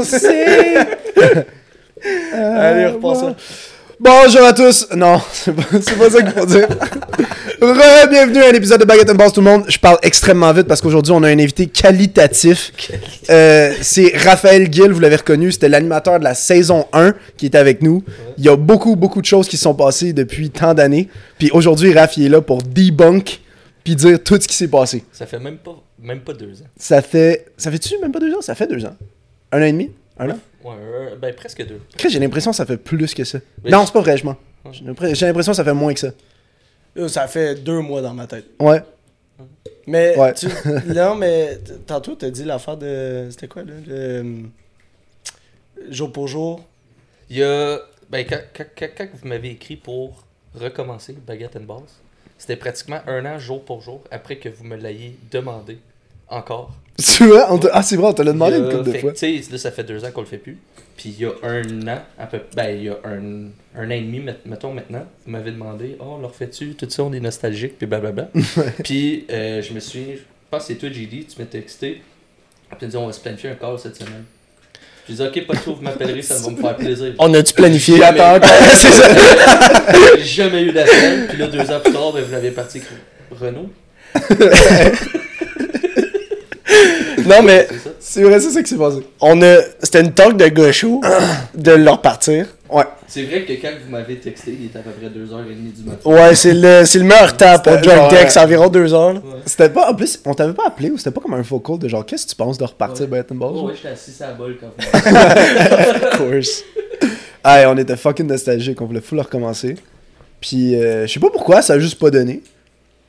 Allez, repassons. Bonjour à tous. Non, c'est pas, pas ça qu'il faut dire. Re-bienvenue à un épisode de Baguette and Balls tout le monde. Je parle extrêmement vite parce qu'aujourd'hui on a un invité qualitatif. Euh, c'est Raphaël Gill, vous l'avez reconnu, c'était l'animateur de la saison 1 qui est avec nous. Il y a beaucoup beaucoup de choses qui se sont passées depuis tant d'années. Puis aujourd'hui Raph il est là pour debunk puis dire tout ce qui s'est passé. Ça fait même pas, même pas deux ans. Ça fait ça fait-tu même pas deux ans? Ça fait deux ans. Un an et demi? Un an? Ouais, euh, ben presque deux. Chris, j'ai l'impression que ça fait plus que ça. Mais non, c'est pas vrai, je mens. J'ai l'impression j'ai l'impression que ça fait moins que ça. Ça fait deux mois dans ma tête. Ouais. Mais, Ouais. tu- non, mais tantôt, t'as dit l'affaire de. C'était quoi, là le, euh, Jour pour jour? Il y a. Ben, quand, quand, quand- quand vous m'avez écrit pour recommencer Baguette and Balls, c'était pratiquement un an jour pour jour après que vous me l'ayez demandé encore. Tu vois, on t'a- ah c'est vrai, on te l'a demandé une couple de fois. Tu sais, là, ça fait deux ans qu'on le fait plus. Puis il y a un an, à peu ben, il y a un, un an et demi, met- mettons maintenant, vous m'avez demandé, oh, on le refait-tu, tout ça, on est nostalgique, puis blablabla. puis euh, je me suis, je pense que c'est toi, JD, tu m'as texté, puis tu as dit, on va se planifier un call cette semaine. Je dis, ok, pas de trouble, vous m'appellerez, ça va me faire plaisir. On a-tu planifié? Jamais. Attends, c'est ça. J'ai jamais eu d'appel, puis là, deux ans plus tard, ben, vous l'avez parti avec Renault. Non, mais C'est vrai, c'est ça qui s'est passé. on a. C'était une talk de gaucho de leur partir. Ouais. C'est vrai que quand vous m'avez texté, il était à peu près 2h30 du matin. Ouais, c'est le, c'est le meilleur temps pour Drunk Deck, euh, c'est environ deux heures. là. Ouais. C'était pas, en plus, on t'avait pas appelé ou c'était pas comme un faux call de genre, qu'est-ce que tu penses de repartir Ouais. Baton Balls? Oh, ouais, j'étais assis à la bol quand même. Of course. Hey, on était fucking nostalgique, on voulait full recommencer. Puis, euh, je sais pas pourquoi, ça a juste pas donné.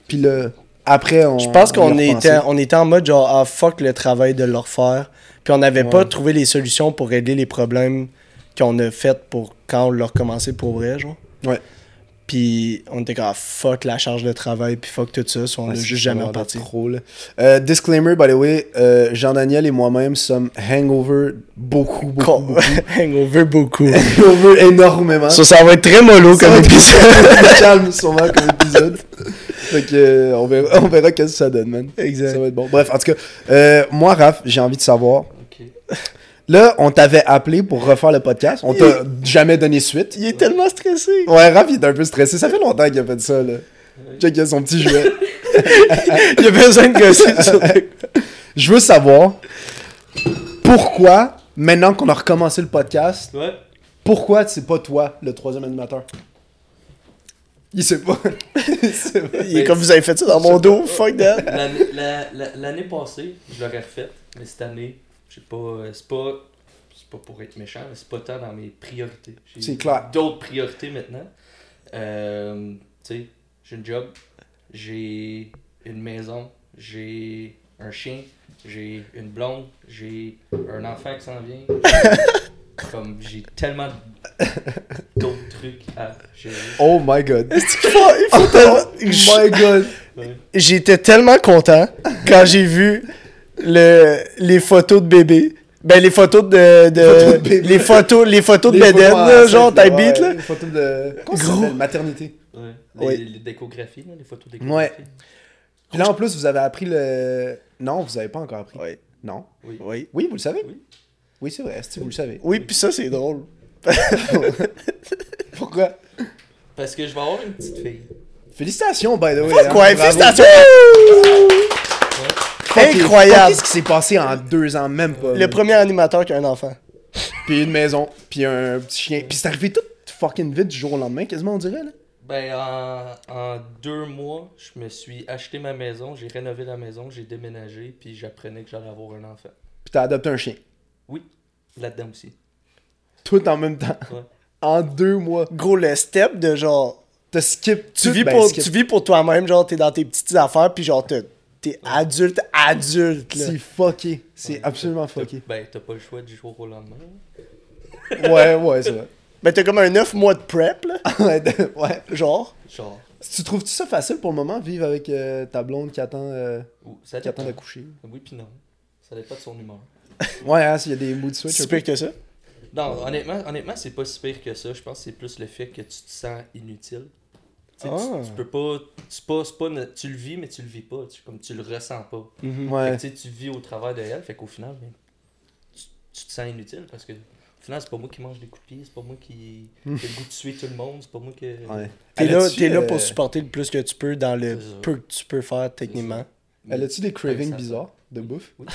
Puis là, après, on. Je pense on qu'on était, on était en mode genre, ah fuck le travail de le refaire. Puis on n'avait pas trouvé les solutions pour régler les problèmes qu'on a fait pour quand on l'a recommencé pour vrai, genre. Ouais. Puis on était comme, ah, fuck la charge de travail, puis fuck tout ça, so on Ouais, a c'est juste jamais reparti. Trop, là. Euh, disclaimer, by the way, euh, Jean-Daniel et moi-même sommes hangover beaucoup, beaucoup, Con- beaucoup. Hangover beaucoup. hangover énormément. ça, ça va être très mollo comme épisode. calme sûrement comme épisode. Fait que euh, on verra, on verra qu'est-ce que ça donne, man. Exact. Ça va être bon. Bref, en tout cas, euh, moi, Raph, j'ai envie de savoir. Là, on t'avait appelé pour refaire le podcast. On t'a jamais donné suite. Il est tellement stressé. Ouais, Raph, il est un peu stressé. Ça fait longtemps qu'il a fait ça, là. Check, il a son petit jouet. Il a besoin de gosser Je veux savoir pourquoi, maintenant qu'on a recommencé le podcast, Ouais. pourquoi c'est pas toi le troisième animateur? Il sait pas. Il sait pas. Il est comme vous avez fait ça dans mon dos, fuck that. L'année la- la- l'année passée, je l'aurais refait, mais cette année, je sais pas, euh, c'est pas, c'est pas pour être méchant, mais c'est pas tant dans mes priorités. J'ai C'est clair. D'autres priorités maintenant. Euh, tu sais, j'ai une job, j'ai une maison, j'ai un chien, j'ai une blonde, j'ai un enfant qui s'en vient. Comme j'ai tellement d'autres trucs à gérer. Oh my god. Il faut- il faut tellement- Oh my god. Ouais. J'étais tellement content quand j'ai vu le, les photos de bébé. Ben, les photos de. de- Photos de bébé. les photos, les photos de Les Beden, là, genre, type ouais, beat, là. Les photos de. Gros. Maternité. Ouais. Les, Oui. les décographies, là, les photos Ouais. d'échographie. Puis là, en plus, vous avez appris le. Non, vous avez pas encore appris. Oui. Non? Oui. Oui. Oui, vous le savez? Oui. Oui, c'est vrai. Si vous le savez. Oui, pis ça, c'est drôle. Pourquoi? Parce que je vais avoir une petite fille. Félicitations, by the way. Fuck hein. Bravo. félicitations! Incroyable. Qu'est-ce qui s'est passé en deux ans, même pas? Le premier animateur qui a un enfant. Puis une maison, puis un petit chien. Puis c'est arrivé tout fucking vite du jour au lendemain, quasiment, on dirait, là. Ben, en, en deux mois, je me suis acheté ma maison, j'ai rénové la maison, j'ai déménagé, puis j'apprenais que j'allais avoir un enfant. Puis t'as adopté un chien. Oui, là-dedans aussi. Tout en même temps. Ouais. En deux mois. Gros, le step de genre. T'as skip Tu tout, vis, ben, pour, skip. tu vis pour toi-même, genre, t'es dans tes petites affaires, pis genre, t'es t'es adulte, adulte, là. C'est fucké. C'est Ouais. absolument T'as- fucké. Ben, t'as pas le choix du jour au lendemain. Ouais, ouais, c'est vrai. Ben, t'as comme un 9 mois de prep, là. ouais, de-. Genre. Genre, Tu trouves-tu ça facile pour le moment, vivre avec euh, ta blonde qui attend, euh, ça qui attend dépend. d'accoucher? Oui, puis non. Ça dépend de son humeur. Ouais, hein, s'il y a des mood switch. C'est pire que ça. Non, honnêtement, honnêtement c'est pas si pire que ça. Je pense que c'est plus le fait que tu te sens inutile. Tu, tu- Ah. tu peux pas. C'est pas, c'est pas tu le vis, mais tu le vis pas. Tu, comme tu le ressens pas. Fait Ouais. que, tu tu vis au travers de elle, fait qu'au final, ben, tu, tu tu te sens inutile parce que au final, c'est pas moi qui mange des coups de pied, c'est pas moi qui qui ai le goût de tuer tout le monde, c'est pas moi qui. Ouais. T'es là, t'es là euh, pour supporter le plus que tu peux dans le peu que tu peux faire techniquement. Elle a-tu des cravings bizarres de bouffe? Oui.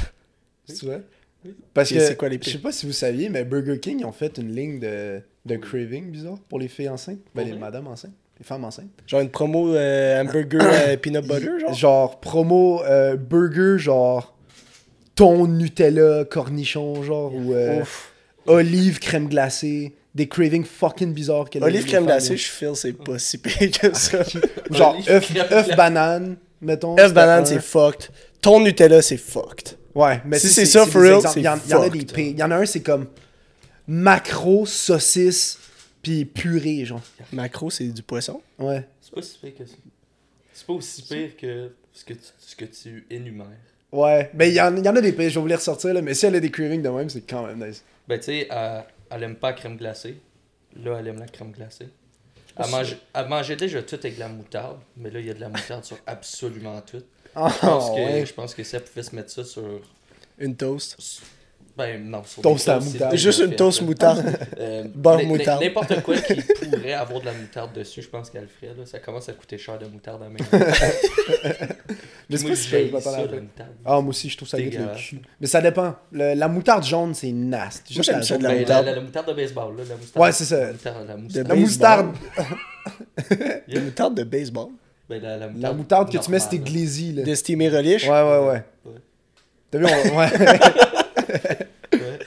Vrai? Oui. Parce que, c'est quoi les je sais pas si vous saviez, mais Burger King, ils ont fait une ligne de, de craving bizarre pour les filles enceintes. Ben, les madames enceintes. Les femmes enceintes. Genre une promo euh, hamburger euh, peanut butter, genre? Genre, promo euh, burger, genre thon, Nutella, cornichon, genre, ou euh, olive, crème glacée. Des cravings fucking bizarres. Olive crème glacée, je feel c'est pas si pire que ça. Ou genre, œuf, banane, mettons. Œuf banane, c'est fucked. Ton Nutella, c'est fucked. Ouais, mais Si c'est ça, for real, Il y, en, il y en a des pires. Il y en a un, c'est comme macro, saucisse, puis purée, genre. Macro, c'est du poisson? Ouais. C'est pas si pire que ça. C'est pas aussi pire que ce que tu, ce que tu énumères. Ouais. Mais il y, en il y en a des pires, je vais vous les ressortir, là. Mais si elle a des cravings de même, c'est quand même nice. Ben, tu sais, elle, elle aime pas la crème glacée. Là, elle aime la crème glacée. Elle, mange, elle mangeait déjà tout avec de la moutarde, mais là, il y a de la moutarde sur absolument tout. Ah, Je pense, que, ouais. je pense que si elle pouvait se mettre ça sur. Une toast. Ben, non, sur Toast à la toasts, moutarde. c'est Juste une fait, toast là. moutarde. Euh, Beurre n- n- moutarde. N'importe quoi qui pourrait avoir de la moutarde dessus, je pense qu'elle le ferait. Là. Ça commence à coûter cher de moutarde à main. Mais c'est Moi, pas si je ça, la ça. moutarde. Ah, moi aussi, je trouve ça goûte le Dégueulasse. cul. Mais ça dépend. Le- la moutarde jaune, c'est nasty. Moi, Juste j'aime ça de la Ben, moutarde. La, la moutarde de baseball, là, la moutarde. Ouais, c'est ça. La moutarde, la moutarde. La baseball. moutarde. La moutarde de baseball. Ben, la, la La moutarde, moutarde que tu mets, c'était glazy, là. De steamer relish? Ouais, ouais, ouais. Ouais. T'as vu, on... ouais. Ouais.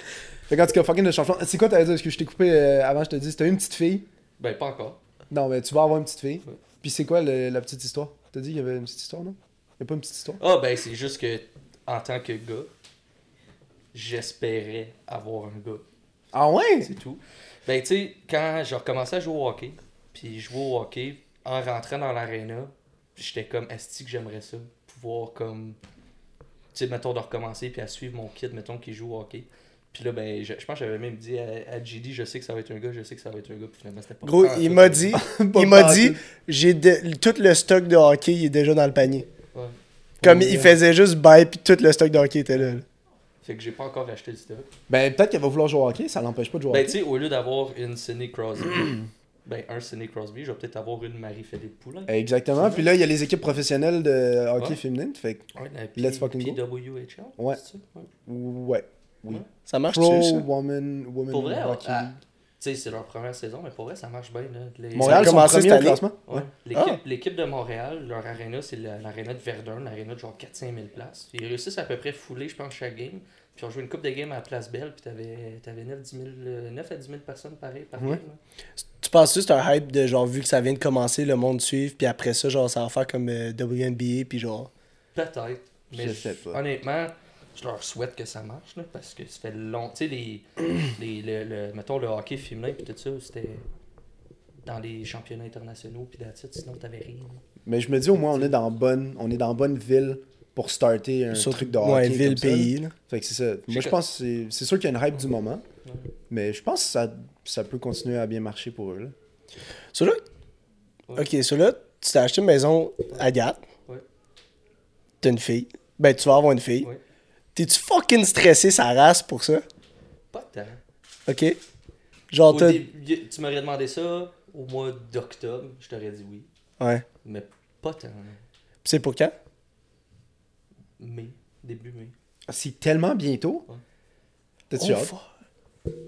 Fait qu'en tout cas, fucking le changement. C'est quoi t'allais dire? Parce que je t'ai coupé euh, avant, je te dis. C'était une petite fille? Ben, pas encore. Non, mais tu vas avoir une petite fille. Ouais. Puis c'est quoi le- la petite histoire? T'as dit qu'il y avait une petite histoire, non? Y'a pas une petite histoire? Ah, ben, c'est juste que, en tant que gars, j'espérais avoir un gars. Ah ouais? C'est tout. Ben, tu sais, quand j'ai recommencé à jouer au hockey, puis je jouais au hockey, en rentrant dans l'aréna, j'étais comme, esti que j'aimerais ça, pouvoir comme, tu sais, mettons, de recommencer, puis à suivre mon kid, mettons, qui joue au hockey. Puis là, ben, je, je pense que j'avais même dit à, à JD, je sais que ça va être un gars, je sais que ça va être un gars, puis finalement, c'était pas Gros, il m'a dit, il m'a dit, tout. j'ai de- tout le stock de hockey, il est déjà dans le panier. Ouais. Comme Ouais. il faisait juste buy, puis tout le stock de hockey était là. là. Fait que j'ai pas encore acheté le stock. Ben, peut-être qu'elle va vouloir jouer au hockey, ça l'empêche pas de jouer au Ben, tu hockey. sais, au lieu d'avoir une Sidney Crosby, ben, un Sidney Crosby, je vais peut-être avoir une Marie-Philippe Poulin. Exactement. Puis là, il y a les équipes professionnelles de hockey Ouais. féminine. Fait que, Ouais, la P- Let's fucking go. PWHL. Ouais. c'est ça? Ouais. ouais. Oui. Ça marche Pro ça? Woman, woman Pour vrai, Hockey ah, sais, c'est leur première saison, mais pour vrai, ça marche bien. Là. Les- Montréal Ça a commencé cette année. classement. Ouais. Ouais. L'équipe, Ah. l'équipe de Montréal, leur aréna, c'est la- l'aréna de Verdun, l'aréna de genre 4-5 000 places. Ils réussissent à peu près fouler, je pense, chaque game. Puis on joue une coupe de game à la Place Belle, puis t'avais, t'avais 9, 10 000, euh, 9 à 10 000 personnes pareil par Ouais. game. Tu penses que c'est un hype de genre, vu que ça vient de commencer, le monde suivre, puis après ça, genre, ça va faire comme euh, WNBA, puis genre. Peut-être. Mais Je sais pas. honnêtement, je leur souhaite que ça marche, là, parce que ça fait long. Tu sais, les, les, le, le- mettons le hockey féminin, puis tout ça, c'était dans les championnats internationaux, puis it, sinon t'avais rien. Mais je me dis, au moins, on est dans bonne, on est dans bonne ville pour starter un Surtout- truc de hockey. ouais, ville, comme ça, là. pays. là. Fait que c'est ça. Moi, je pense que c'est- c'est sûr qu'il y a une hype du moment. Mais je pense que ça, ça peut continuer à bien marcher pour eux. Là. So là, Ouais. ok, so là, tu t'as acheté une maison à. Ouais. T'as une fille. Ben, tu vas avoir une fille. Ouais. T'es-tu fucking stressé sa race pour ça? Pas tant. Ok? Genre, début, tu m'aurais demandé ça au mois d'octobre, je t'aurais dit oui. Ouais. Mais pas tant. C'est pour quand? Mai, début mai. C'est tellement bientôt? Ouais. T'as-tu Oh, hâte?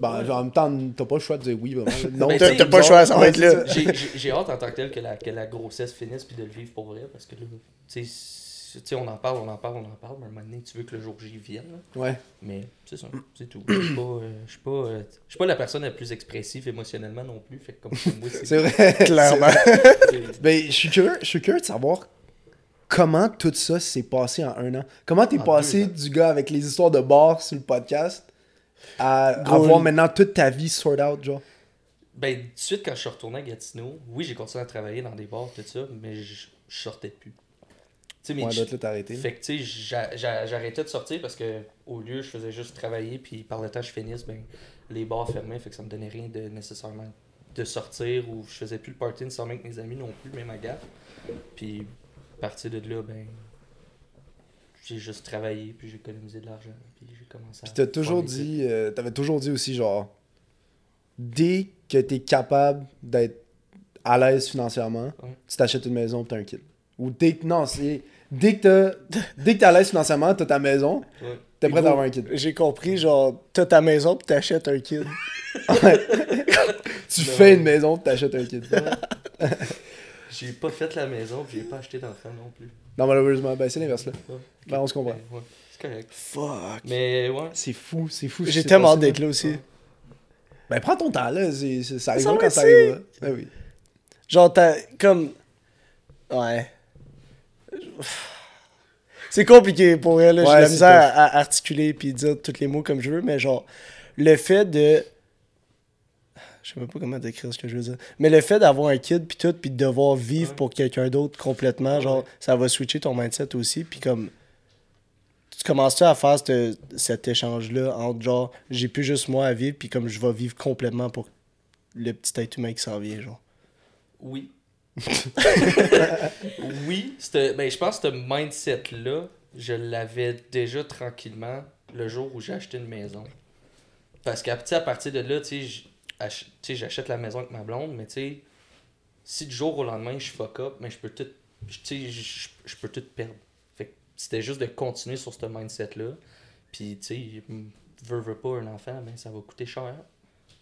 Ben, en même temps, t'as pas le choix de dire oui, vraiment. Non, Ben, T'as pas le choix, ça va être là. J'ai- hâte en tant que tel que la, que la grossesse finisse puis de le vivre pour vrai parce que là, tu sais, c'est- tu sais, on en parle, on en parle, on en parle, mais à un moment donné, tu veux que le jour J vienne. là. Ouais. Mais c'est ça, c'est tout. Je suis pas, euh, je suis pas, euh, je suis pas la personne la plus expressive émotionnellement non plus. Fait que comme moi, c'est. C'est vrai. Clairement. Ben, je suis curieux, je suis curieux de savoir comment tout ça s'est passé en un an. Comment t'es passé deux du gars avec les histoires de bar sur le podcast à Gros, avoir maintenant toute ta vie sort out, genre. Ben, tout de suite, quand je suis retourné à Gatineau, oui, j'ai continué à travailler dans des bars, tout ça, mais je, je sortais plus. Tu sais, mais Ouais, je- d'autres là, t'as arrêté. Fait que, tu sais, j'a- j'a- j'arrêtais de sortir parce que, au lieu, je faisais juste travailler, puis par le temps, je finisse, ben, les bars fermaient, fait que ça me donnait rien de nécessairement de sortir, ou je faisais plus le party nécessairement avec mes amis non plus, même à gaffe. Puis, à partir de là, ben, j'ai juste travaillé, puis j'ai économisé de l'argent, puis j'ai commencé à. Puis t'as toujours dit, euh, t'avais toujours dit aussi, genre, dès que t'es capable d'être à l'aise financièrement, Ouais. tu t'achètes une maison pis t'as un kid. Ou dès que, non, c'est, dès que t'as, dès que t'es à l'aise financièrement, t'as ta maison, Ouais. t'es prêt à avoir un kid. J'ai compris, genre, t'as ta maison pis t'achètes un kid. Tu Non. fais une maison pis t'achètes un kid. J'ai pas fait la maison, puis j'ai pas acheté d'enfant non plus. non, malheureusement, ben c'est l'inverse là. Ouais. Ben on se comprend. Ouais, c'est correct. Fuck. Mais ouais. C'est fou, c'est fou. J'ai tellement hâte d'être là aussi. Ben prends ton temps là, ça arrive Ça quand ça arrive. Ben oui. Genre, t'as comme. Ouais. C'est compliqué pour elle, là. J'ai la misère à articuler puis dire tous les mots comme je veux, mais genre, le fait de. Je sais même pas comment décrire ce que je veux dire. Mais le fait d'avoir un kid puis tout, puis de devoir vivre Ouais. pour quelqu'un d'autre complètement, genre, Ouais. ça va switcher ton mindset aussi, puis comme. Tu commences-tu à faire cette- cet échange-là entre genre, j'ai plus juste moi à vivre, puis comme je vais vivre complètement pour le petit être humain qui s'en vient, genre? Oui. oui, ben, je pense que ce mindset-là, je l'avais déjà tranquillement le jour où j'ai acheté une maison. Parce qu'à à partir de là, tu sais, j'achète la maison avec ma blonde, mais tu sais, si du jour au lendemain je fuck up, mais je peux tout, tu sais, je je peux tout perdre. Fait que c'était juste de continuer sur ce mindset-là. Puis, tu sais, veux, veux pas un enfant, ben, ça va coûter cher.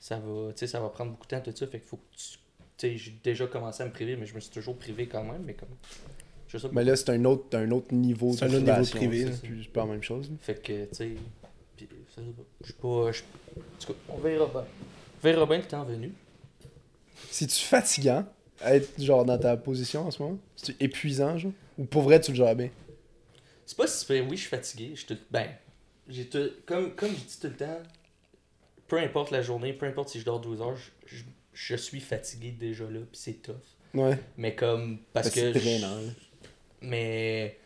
Ça va, ça va prendre beaucoup de temps, tout ça. Fait qu'il faut que tu tu sais, j'ai déjà commencé à me priver, mais je me suis toujours privé quand même. Mais comme. Je sais pas. Mais là, c'est un autre, un autre niveau C'est de un autre niveau de privé, là. pas la même chose. là. Fait que, tu sais. Je suis pas. En tout cas, on verra bien. Verra bien t'es en venu. C'est-tu fatigant être genre dans ta position en ce moment? C'est épuisant, genre? Ou pour vrai, tu le gères bien? C'est pas si. Oui, je suis fatigué. Je te... Ben, j'ai tout... comme, comme je dis tout le temps, peu importe la journée, peu importe si je dors 12 heures, je, je- je suis fatigué déjà là, puis c'est tough. Ouais. Mais comme. Parce Ben, c'est que. drainant, je- là. Mais.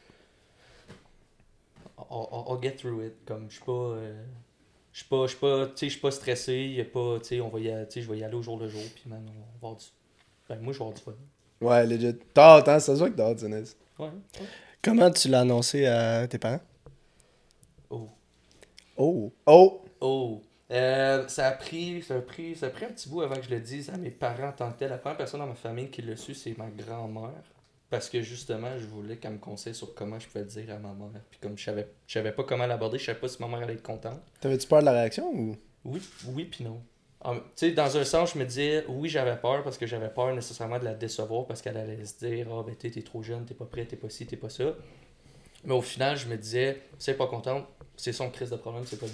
I'll- I'll get through it. Comme, je suis pas. euh, Je suis pas, je suis pas, tu sais, je suis pas stressé, y a pas, tu sais, on va y aller, tu sais, je vais y aller au jour le jour, puis man, on va avoir du, ben moi je vais avoir du fun. Ouais, legit. T'as hâte, hein? Ça se voit que t'as hâte. Ouais. ouais. Comment tu l'as annoncé à tes parents? Oh. Oh. Oh! Oh. Euh, ça a pris, ça a pris, ça a pris un petit bout avant que je le dise à mes parents en tant que tel. La première personne dans ma famille qui l'a su, c'est ma grand-mère. Parce que justement, je voulais qu'elle me conseille sur comment je pouvais le dire à ma mère. Puis comme je savais, je savais pas comment l'aborder, je savais pas si ma mère allait être contente. T'avais-tu peur de la réaction ou? Oui, oui puis non. Tu sais, dans un sens, je me disais, oui, j'avais peur parce que j'avais peur nécessairement de la décevoir parce qu'elle allait se dire, ah, ben, t'es t'es trop jeune, t'es pas prêt, t'es pas ci, t'es pas ça. Mais au final, je me disais, si elle est pas contente, c'est son crise de problème, c'est pas le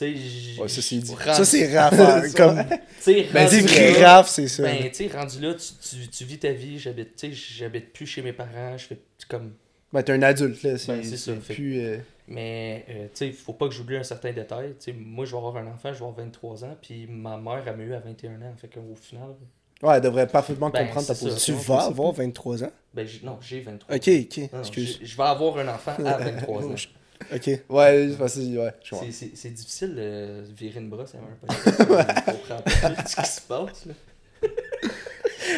Ouais, ça, c'est dit. rendu- Ça, c'est raf. hein, comme... Ben, rendu c'est ça. Ben, tu rendu là, tu, tu, tu vis ta vie, j'habite, tu j'habite plus chez mes parents, je fais comme. Ben, t'es un adulte, là. C'est Ben, c'est ça, c'est fait- plus. euh, Mais, euh, tu sais, faut pas que j'oublie un certain détail. Tu sais, moi, je vais avoir un enfant, je vais avoir 23 ans, puis ma mère, elle m'a eu à 21 ans. Fait qu'au final, Ouais, elle devrait parfaitement Ben, comprendre ta ça. tu position. vas avoir 23 ans? ben, non, j'ai 23 Ok, ans. ok. Non, Excuse. Je vais avoir un enfant à 23 ans. Ok. Ouais, c'est facile, ouais. je comprends. C'est- C'est c'est difficile de virer une brosse à un podcast. On comprend pas tout ce qui se passe. Là.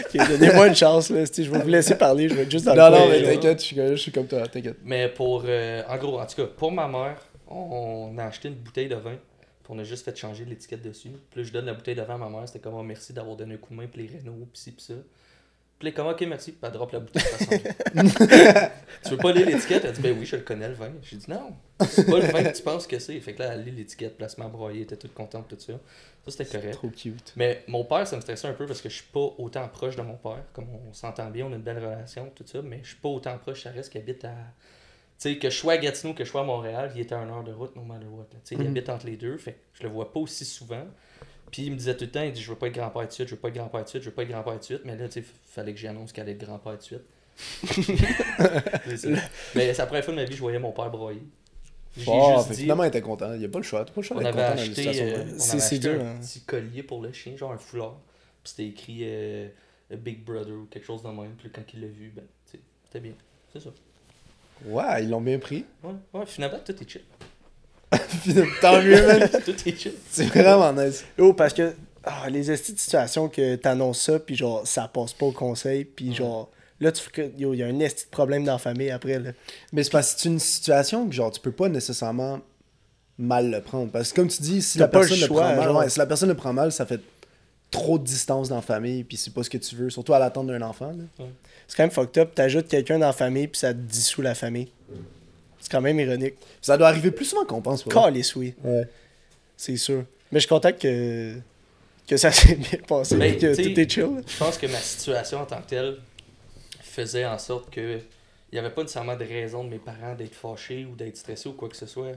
Ok, Donnez-moi une chance, là. si Je vais vous laisser parler. Je vais être juste dans Non, le non, coin, mais t'inquiète, je suis je suis comme toi, t'inquiète. Mais pour. euh, en gros, en tout cas, pour ma mère, on a acheté une bouteille de vin. Puis on a juste fait changer l'étiquette dessus. Puis là, je donne la bouteille de vin à ma mère. C'était comme, oh, merci d'avoir donné un coup de main pour les Renault, pis ci, pis ça. Puis comme, ok, merci. Puis elle drop la bouteille. va. tu veux pas lire l'étiquette? Elle dit, ben oui, je le connais, le vin. J'ai dit, non, c'est pas le vin que tu penses que c'est. Fait que là, elle lit l'étiquette, placement broyé, elle était toute contente, tout ça. Ça, c'était correct. Trop cute. Mais mon père, ça me stressait un peu parce que je suis pas autant proche de mon père. Comme on s'entend bien, on a une belle relation, tout ça, mais je suis pas autant proche. Ça reste qu'il habite à. Tu sais, que je sois à Gatineau, que je sois à Montréal, il était à une heure de route, no matter what. Tu sais, il Mhm. habite entre les deux, fait que je le vois pas aussi souvent. Puis il me disait tout le temps, il dit Je veux pas être grand-père de suite, je veux pas être grand-père de suite, je veux pas être grand-père de suite. Mais là, tu sais, fallait que j'annonce qu'elle allait être grand-père de suite. Ça. Mais c'est la première fois de ma vie je voyais mon père broyer. J'ai Oh, juste fait que dit. finalement, il était content. Il a pas le choix. T'as pas le choix On d'être avait content dans acheté, euh, on C'est- avait c'est acheté dur, un hein. petit collier pour le chien, genre un foulard. Puis c'était écrit euh, Big Brother ou quelque chose de même. Puis quand il l'a vu, ben, tu sais, c'était bien. C'est ça. Ouais, ils l'ont bien pris. Ouais, ouais, finalement, tout est chill. Tant mieux, man. tout est chill. C'est vraiment nice. Oh, parce que ah, les estis de situation que t'annonces ça, puis genre, ça passe pas au conseil, puis Ouais. genre, Là, tu fais que, yo, il y a un esti de problème dans la famille après, là. Mais c'est parce que c'est une situation que genre tu peux pas nécessairement mal le prendre. Parce que comme tu dis, si la pas personne le choix, prend mal, ouais, si la personne le prend mal, ça fait trop de distance dans la famille, puis c'est pas ce que tu veux, surtout à l'attente d'un enfant. là. C'est quand même fucked up. T'ajoutes quelqu'un dans la famille, puis ça te dissout la famille. C'est quand même ironique. Ça doit arriver plus souvent qu'on pense. Calisse, oui. Ouais. C'est sûr. Mais je suis content que, que ça s'est bien passé, Ben, que t'sais, tout est chill. Je pense que ma situation en tant que telle faisait en sorte que il n'y avait pas nécessairement de raison de mes parents d'être fâchés ou d'être stressés ou quoi que ce soit.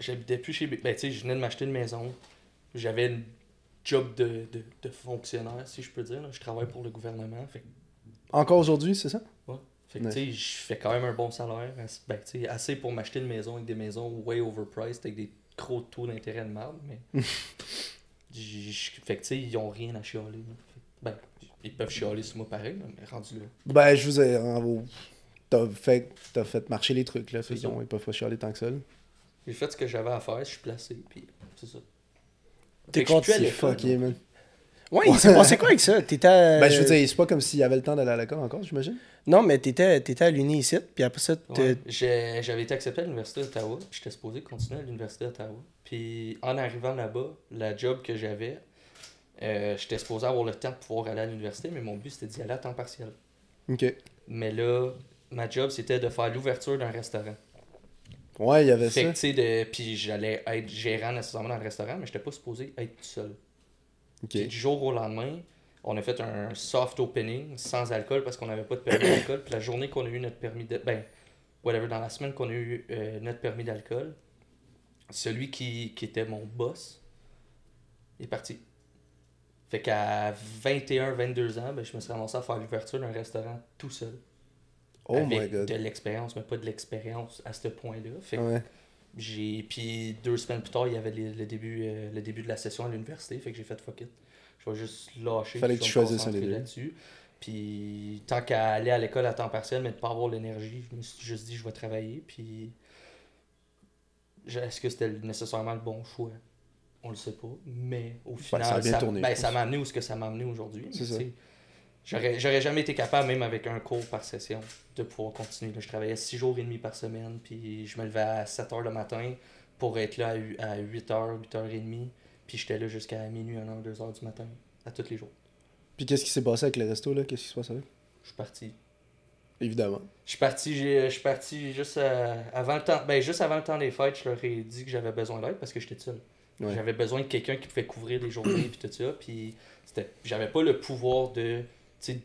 J'habitais plus chez. Ben, tu sais, je venais de m'acheter une maison. J'avais une job de, de, de fonctionnaire, si je peux dire. là. Je travaille pour le gouvernement. Fait, Encore aujourd'hui, c'est ça? Fait que, Ouais. tu sais, je fais quand même un bon salaire. Ben, tu sais, assez pour m'acheter une maison avec des maisons way overpriced, avec des gros taux d'intérêt de merde. Mais. fait que, tu sais, ils ont rien à chialer. Ben, ils peuvent chialer sur moi pareil, mais rendu là. Ben, je vous ai. T'as fait, t'as fait marcher les trucs, là. Fait C'est qu'ils ça. ont- ils peuvent pas chialer tant que ça. J'ai fait ce que j'avais à faire, je suis placé, puis c'est ça. T'es C'est l'école, fucké, man. Ouais, passé quoi avec ça? T'étais à... Ben, je veux dire, c'est pas comme s'il y avait le temps d'aller à l'école encore, j'imagine. Non, mais t'étais, t'étais à l'Uni ici, puis après ça, Ouais. J'avais été accepté à l'Université d'Ottawa. J'étais supposé continuer à l'Université d'Ottawa. Puis en arrivant là-bas, la job que j'avais, euh, j'étais supposé avoir le temps de pouvoir aller à l'université, mais mon but c'était d'y aller à temps partiel. Ok. Mais là, ma job c'était de faire l'ouverture d'un restaurant. Ouais, il y avait Fait que ça. sais, de... puis j'allais être gérant nécessairement dans le restaurant, mais j'étais pas supposé être tout seul. Ok. Puis du jour au lendemain, on a fait un soft opening sans alcool parce qu'on n'avait pas de permis d'alcool. Puis la journée qu'on a eu notre permis de. Ben, whatever, dans la semaine qu'on a eu euh, notre permis d'alcool, celui qui, qui était mon boss est parti. Fait qu'à 21, 22 ans, ben, je me suis ramassé à faire l'ouverture d'un restaurant tout seul. Oh avec my god. de l'expérience, mais pas de l'expérience à ce point-là. Fait que Ouais. j'ai puis deux semaines plus tard, il y avait le, le début euh, le début de la session à l'université, fait que j'ai fait fuck it. Je vais juste lâcher. Fallait que tu choisisses un des deux. là-dessus. Puis tant qu'à aller à l'école à temps partiel mais de pas avoir l'énergie, je me suis juste dit je vais travailler puis est-ce que c'était nécessairement le bon choix? On le sait pas, mais au final ça a bien tourné, ben, ça m'a amené où ce que ça m'a amené aujourd'hui. J'aurais, j'aurais jamais été capable, même avec un cours par session, de pouvoir continuer. là. Je travaillais 6 jours et demi par semaine, puis je me levais à 7 h le matin pour être là à 8 h, 8 h 30, puis j'étais là jusqu'à minuit, 1 h, 2 h du matin, à tous les jours. Puis qu'est-ce qui s'est passé avec le resto, là? Qu'est-ce qui se passe avec? Je suis parti. Évidemment. Je suis parti, j'ai- je suis parti juste, à- avant le temps, ben, juste avant le temps des fêtes, je leur ai dit que j'avais besoin d'aide parce que j'étais seul. Ouais. J'avais besoin de quelqu'un qui pouvait couvrir des journées puis tout ça. Puis j'avais pas le pouvoir de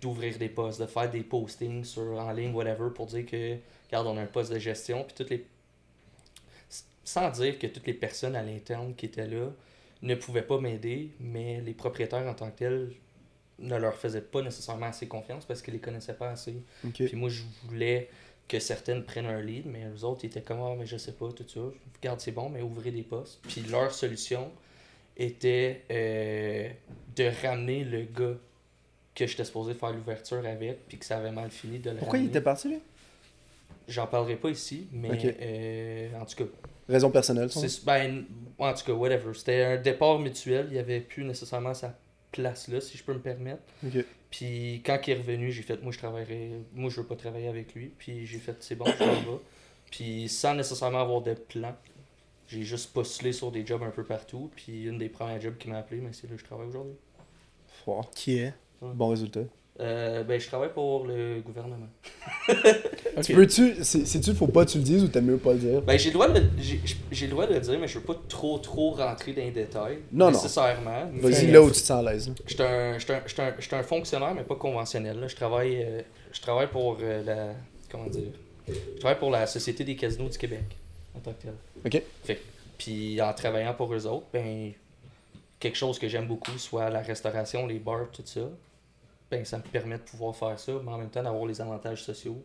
d'ouvrir des postes, de faire des postings sur en ligne, whatever, pour dire que regarde, on a un poste de gestion. Puis toutes les. Sans dire que toutes les personnes à l'interne qui étaient là ne pouvaient pas m'aider, mais les propriétaires en tant que tels ne leur faisaient pas nécessairement assez confiance parce qu'ils les connaissaient pas assez. Puis moi, je voulais que certaines prennent un lead, mais les autres ils étaient comme, ah, mais je sais pas, tout ça. Regarde, c'est bon, mais ouvrez des postes. Puis leur solution était euh, de ramener le gars que j'étais supposé faire l'ouverture avec, puis que ça avait mal fini de le Pourquoi il était parti, lui? J'en parlerai pas ici, mais euh, en tout cas, Raison personnelle, son. c'est, ben, en tout cas, whatever. C'était un départ mutuel, il n'y avait plus nécessairement sa place là, si je peux me permettre. Puis quand il est revenu, j'ai fait moi je travaillerai moi je veux pas travailler avec lui, puis j'ai fait c'est bon, je m'en vais. Puis sans nécessairement avoir de plan, j'ai juste postulé sur des jobs un peu partout, puis une des premières jobs qui m'a appelé, mais c'est là que je travaille aujourd'hui. Qui est. Bon résultat. Euh, ben je travaille pour le gouvernement. Ok. Tu peux-tu. C'est-tu, faut pas que tu le dises ou t'aimes mieux pas le dire? Ben j'ai le droit de le- j'ai j'ai le droit de le dire, mais je veux pas trop trop rentrer dans les détails. Non, non. nécessairement. Vas-y Mais- là où tu te sens à l'aise. là. J'étais un, fonctionnaire, mais pas conventionnel. Je travaille, euh, je travaille pour euh, la. Comment dire? Je travaille pour la Société des casinos du Québec, en tant que tel. Ok. Fait puis en travaillant pour eux autres, ben, quelque chose que j'aime beaucoup, soit la restauration, les bars, tout ça, ben, ça me permet de pouvoir faire ça, mais en même temps d'avoir les avantages sociaux,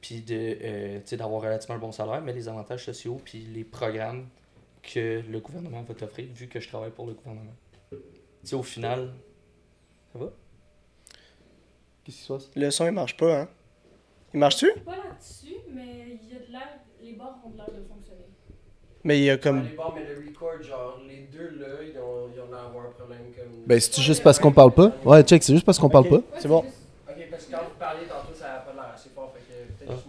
puis de, euh, tu sais, d'avoir relativement un bon salaire, mais les avantages sociaux, puis les programmes que le gouvernement va t'offrir, vu que je travaille pour le gouvernement. Tu sais, au final, ça va? Qu'est-ce qui se passe? Le son, il marche pas, hein? Il marche-tu? Pas là-dessus, mais il y a de l'air. Les bords ont de l'air de. Mais il y a Comme... les bars, mais le record, genre, les deux là, ils ont, ils ont l'air d'avoir un problème comme. Ben, c'est juste parce qu'on parle pas? Ouais, check, c'est juste parce qu'on parle pas. Ouais, C'est bon. juste- Ok, parce que quand vous parliez tantôt, ça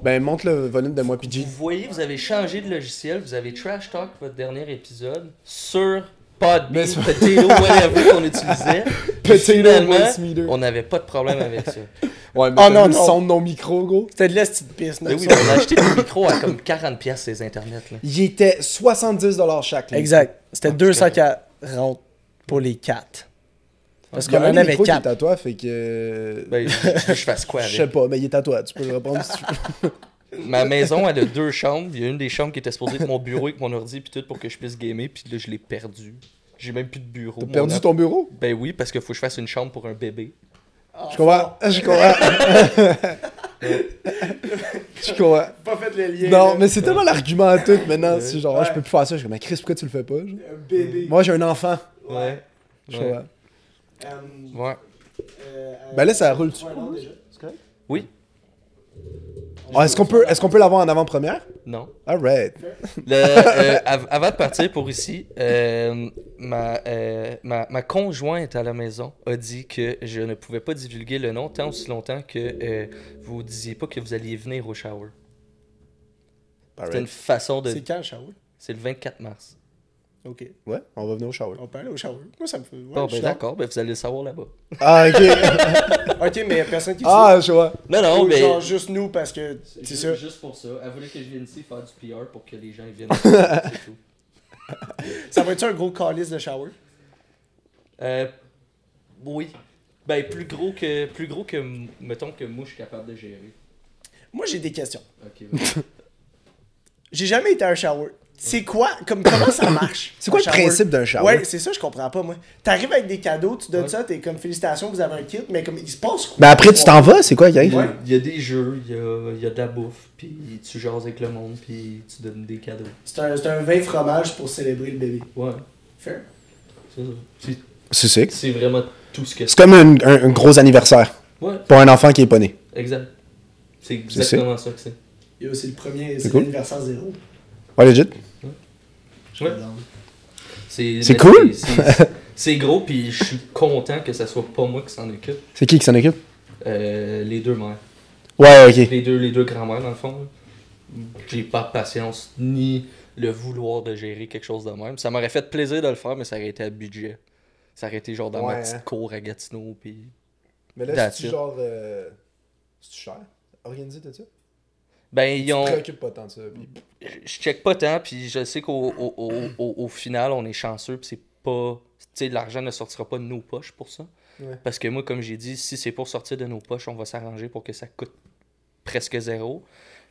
Ben, monte le volume de moi, PG. Vous voyez, vous avez changé de logiciel, vous avez trash talk votre dernier épisode sur Podbean, Mais Potato, whatever qu'on utilisait. Potato on n'avait pas de problème avec ça. Ouais, mais Oh non, non. son de nos micros, gros? C'était de l'esti de pisse, Mais oui, ça. on a acheté des micros à comme 40$ pièces ces internets. Là. Il était 70$ chaque. là. Exact. C'était Ah, 240 pour les quatre. Parce Il y a qu'on un en avait micros qui est quatre. à toi, fait que. Ben, je, je fasse quoi Je sais avec? pas, mais il est à toi. Tu peux le répondre si tu veux. Ma maison, elle a deux chambres. Il y a une des chambres qui était supposée être mon bureau avec mon ordi puis tout pour que je puisse gamer. Puis là, je l'ai perdu. J'ai même plus de bureau. T'as perdu app- ton bureau? Ben oui, parce qu'il faut que je fasse une chambre pour un bébé. Je comprends. Je comprends. Je comprends. Pas fait le lien. Non, mais c'est tellement l'argument à tout maintenant. Ouais. C'est genre, je peux plus faire ça. Je suis comme, mais Chris, pourquoi tu le fais pas? genre? Un bébé. Moi, j'ai un enfant. Ouais. Je Ouais. comprends. Ouais. Ben là, ça roule-tu Ouais. Oui. Ah, Est-ce qu'on peut, est qu'on peut l'avoir en avant-première? Non. Alright. Le, euh, av- avant de partir pour ici, euh, ma, euh, ma, ma conjointe à la maison a dit que je ne pouvais pas divulguer le nom tant aussi longtemps que euh, vous disiez pas que vous alliez venir au shower. C'était une façon de. C'est quand le shower? C'est le 24 mars. Ok. Ouais, on va venir au shower. On peut aller au shower. Moi, ça me fait. ouais, bon, ben d'accord, ben vous allez le savoir là-bas. Ah, ok. Ok, mais personne qui ah, je vois. Non, non, Ou mais. genre juste nous parce que c'est ça. Juste pour ça. Elle voulait que je vienne ici faire du PR pour que les gens viennent. c'est tout. Ça va être un gros calice de shower? Euh, oui. Ben, plus gros que, plus gros que, mettons, que moi, je suis capable de gérer. Moi, j'ai des questions. Ok. J'ai jamais été à un shower. C'est quoi? Comme, comment ça marche? C'est quoi le principe d'un shower? Ouais, c'est ça, je comprends pas, moi. T'arrives avec des cadeaux, tu donnes Ouais. ça, t'es comme félicitations, vous avez un kit, mais comme il se passe quoi? Ben après, tu t'en vas, c'est quoi? Il y, a, il y a des jeux, il y a, il y a de la bouffe, puis tu jases avec le monde, puis tu donnes des cadeaux. C'est un, c'est un vin fromage pour célébrer le bébé. Ouais, Fair. c'est ça. C'est- C'est sick. C'est vraiment tout ce que C'est comme un, un- un gros anniversaire Ouais, pour un enfant qui est pas né. exact. C'est C'est exactement ça que c'est. Il y a aussi le premier, c'est cool. l'anniversaire zéro. Ouais, legit. Ouais. C'est C'est cool. c'est- c'est- C'est gros, puis je suis content que ça soit pas moi qui s'en occupe. C'est qui qui s'en occupe? Euh, les deux mères. Ouais, ok. Les deux, les deux grands-mères, dans le fond. J'ai pas de patience ni le vouloir de gérer quelque chose de même. Ça m'aurait fait plaisir de le faire, mais ça aurait été à budget. Ça aurait été genre dans ma petite hein. cour à Gatineau, puis... Mais là, c'est genre. Euh... C'est-tu cher? Organisé tout ça? Ben, ils ont... pas tant de ça. puis- je check pas tant, puis je sais qu'au au, au, au, final, on est chanceux, puis c'est pas. Tu sais, l'argent ne sortira pas de nos poches pour ça. Ouais. Parce que moi, comme j'ai dit, si c'est pour sortir de nos poches, on va s'arranger pour que ça coûte presque zéro.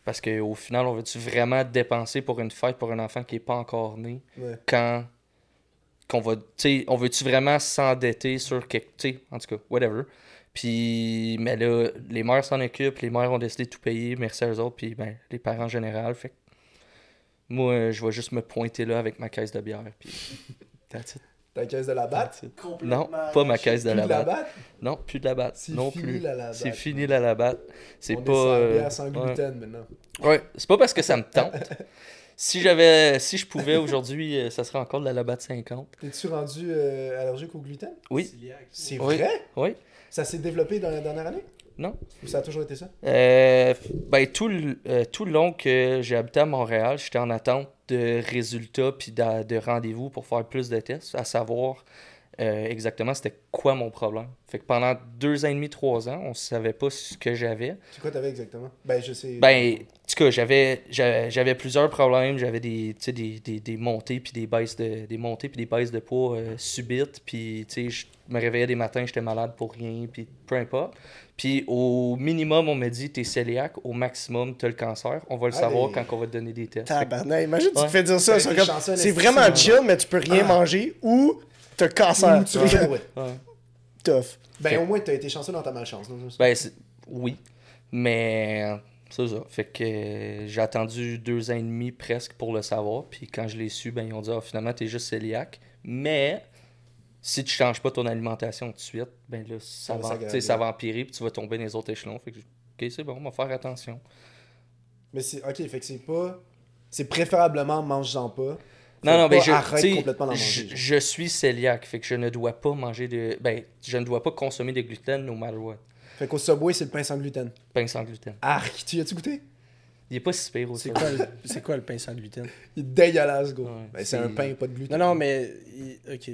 Parce qu'au final, on veut-tu vraiment dépenser pour une fête pour un enfant qui est pas encore né? Ouais. quand. qu'on va. Tu sais, on veut-tu vraiment s'endetter sur quelque. Tu sais, en tout cas, whatever. Puis, mais là, les mères s'en occupent, les mères ont décidé de tout payer, merci à eux autres, puis ben, les parents en général. Fait que moi, euh, je vais juste me pointer là avec ma caisse de bière, puis that's it. Ta caisse de la batte? Non, pas ma caisse de Plus la de la batte. batte? Non, plus de la batte. C'est Non fini plus. la. C'est fini la labatte. C'est On pas. sans euh, bière, sans ouais. gluten maintenant. Ouais, c'est pas parce que ça me tente. si j'avais. Si je pouvais aujourd'hui, euh, ça serait encore de la labatte 50. T'es-tu rendu euh, allergique au gluten? Oui. C'est Oui. vrai? Oui. Ça s'est développé dans la dernière année? Non. Ou ça a toujours été ça? Euh, ben, tout, le, euh, tout le long que j'ai habité à Montréal, j'étais en attente de résultats puis de, de rendez-vous pour faire plus de tests, à savoir euh, exactement c'était quoi mon problème. Fait que pendant deux ans et demi, trois ans, on savait pas ce que j'avais. C'est quoi t'avais exactement? Ben, je sais. Ben, en tout cas, j'avais, j'avais, j'avais plusieurs problèmes. J'avais des, tu sais, des, des, des montées puis des baisses de, des montées puis des baisses de poids euh, subites. Puis, tu sais, je me réveillais des matins, j'étais malade pour rien, puis peu importe. Puis, au minimum, on m'a dit, t'es cœliaque. Au maximum, t'as le cancer. On va le Allez. savoir quand on va te donner des tests. Tabarnak, imagine, tu te fais dire ça. Ben, c'est t'es comme- chanceux, C'est Esti, vraiment chill, mais tu peux rien Ah. manger ou t'as le cancer. Ou tu ouais. Ouais. Tough. Ben, Fait- au moins, t'as été chanceux dans ta malchance. non? Ben, c'est- oui. Mais c'est ça. Fait que euh, j'ai attendu deux ans et demi presque pour le savoir. Puis quand je l'ai su, ben, ils ont dit ah, finalement, t'es juste cœliaque. Mais si tu changes pas ton alimentation tout de suite, ben là, ça, Ça va ça va empirer. Puis tu vas tomber dans les autres échelons. Fait que, ok, c'est bon, on va faire attention. Mais c'est. Ok, fait que c'est pas. C'est préférablement mange-en pas. Non, Faut non, mais pas je, je, je suis cœliaque. Fait que je ne dois pas manger de. Ben, je ne dois pas consommer de gluten no matter what. Fait qu'au Subway, c'est le pain sans gluten. Pain sans gluten. Arc, tu as-tu goûté? Il est pas si pire C'est aussi. quoi, le- c'est quoi le pain sans gluten? Il est dégueulasse, gros. Ouais, Ben, c'est c'est- un pain, pas de gluten. Non, non, mais. Ok.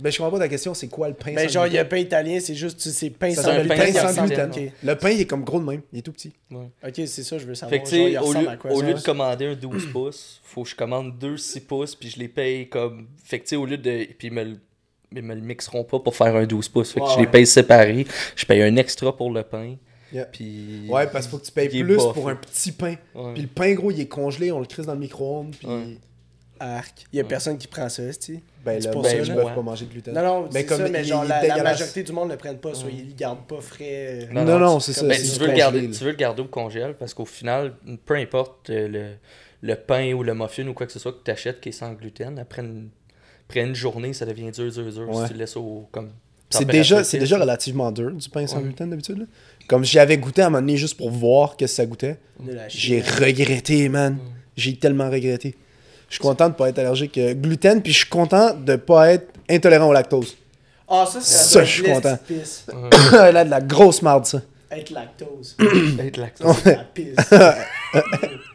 Ben, je comprends pas ta question, c'est quoi le pain Mais sans genre, il y a gluten? pain italien, c'est juste, tu- c'est pain Ça sans gluten. pain il sans gluten, Le pain, il est comme gros de même. Il est tout petit. Ouais. Ok, c'est ça, je veux savoir. Fait que Genre, il au ressemble lieu, à quoi, au lieu de commander un 12 pouces, faut que je commande deux 6 pouces, puis je les paye comme. Fait que tu sais, au lieu de. Puis me, le- ils me le mixeront pas pour faire un 12 pouces. Fait que Ouais, je les paye séparés. Je paye un extra pour le pain. Yeah. Puis. Ouais, parce qu'il faut que tu payes il plus pour un petit pain. Ouais. Puis le pain, gros, il est congelé, on le crisse dans le micro-ondes. Puis. Ouais. Arc. Il y a Ouais. personne qui prend ça, tu Ben C'est là, pour ben, peuvent Ouais. pas manger de gluten. Non, non, Mais c'est comme ça, mais il genre, la, majorité du monde ne le prennent pas, soit ils le gardent pas frais. euh, Non, Non, non, c'est ça. Ben, tu, veux le garder, tu veux le garder au congèle parce qu'au final, peu importe euh, le, le pain ou le muffin ou quoi que ce soit que tu achètes qui est sans gluten, après une, après une journée, ça devient dur, dur, dur Ouais. si tu le laisses au. Comme, C'est déjà, c'est déjà relativement dur, du pain sans Ouais. gluten d'habitude. là. Comme j'y avais goûté à un moment donné juste pour voir qu'est-ce que ça goûtait. J'ai regretté, man. J'ai tellement regretté. Je suis content de pas être allergique au gluten, puis je suis content de pas être intolérant au lactose. Ah, ça, c'est Ça, la je suis content. Ouais. Là, de la grosse marde, ça. Être lactose. Être c'est de la pisse.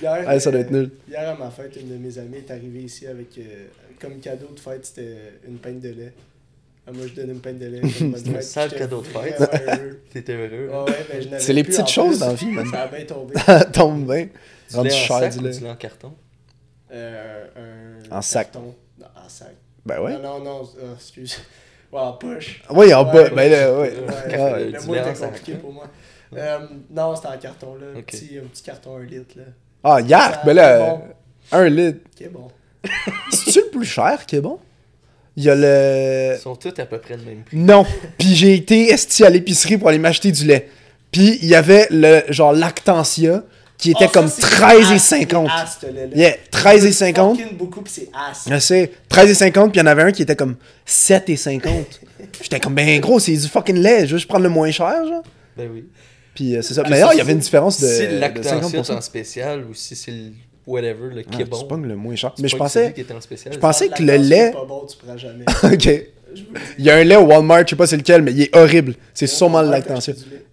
Hier, Ah, ça doit euh, être nul. Hier à ma fête, une de mes amies est arrivée ici avec euh, comme cadeau de fête, c'était une pinte de lait. Ah, moi, je donne une pinte de lait. bonne fête, sale cadeau de fête. vraiment heureux. T'étais heureux. Ah ouais, ben, n'avais C'est les plus, petites choses plus. dans la vie, man. Ça a bien tombé. Tombe bien. Du Rendu lait en cher, sac du ou lait. du lait en carton? Euh, un En sac. carton. Non, en sac. Ben ouais. Non, non, non, ah, excuse. Ouais, en poche. Oui, en bas. Ouais, Ben là, ouais. Ouais, ouais. le mot lait était compliqué hein? pour moi. Euh, non, c'était en carton, là. Un petit carton 1 litre, là. Ah, yark, ben là, c'est bon. un litre. Qui est bon. C'est-tu le plus cher qui est bon? Il y a le... Ils sont tous à peu près le même prix. Non. Puis j'ai été esti à l'épicerie pour aller m'acheter du lait. Puis il y avait le genre Lactantia qui était ça, comme c'est 13 et as- 50. c'est as, ce lait-là. Yeah, 13 et 50. Fucking beaucoup, pis c'est as. Je sais, 13 et 50, puis il y en avait un qui était comme 7 et 50. J'étais comme, ben gros, c'est du fucking lait, je veux juste prendre le moins cher, genre. Ben oui. Puis euh, c'est ça. Ah, Mais il y avait une différence de, Si le 50%. en spécial ou si c'est le whatever, le qui Ah, est bon. C'est pas le moins cher. Mais je pensais, lui qui était en spécial. je pensais que le lait- pas bon, tu prends jamais. ok. Le. Il y a un lait au Walmart, je sais pas c'est lequel, mais il est horrible. C'est sûrement le.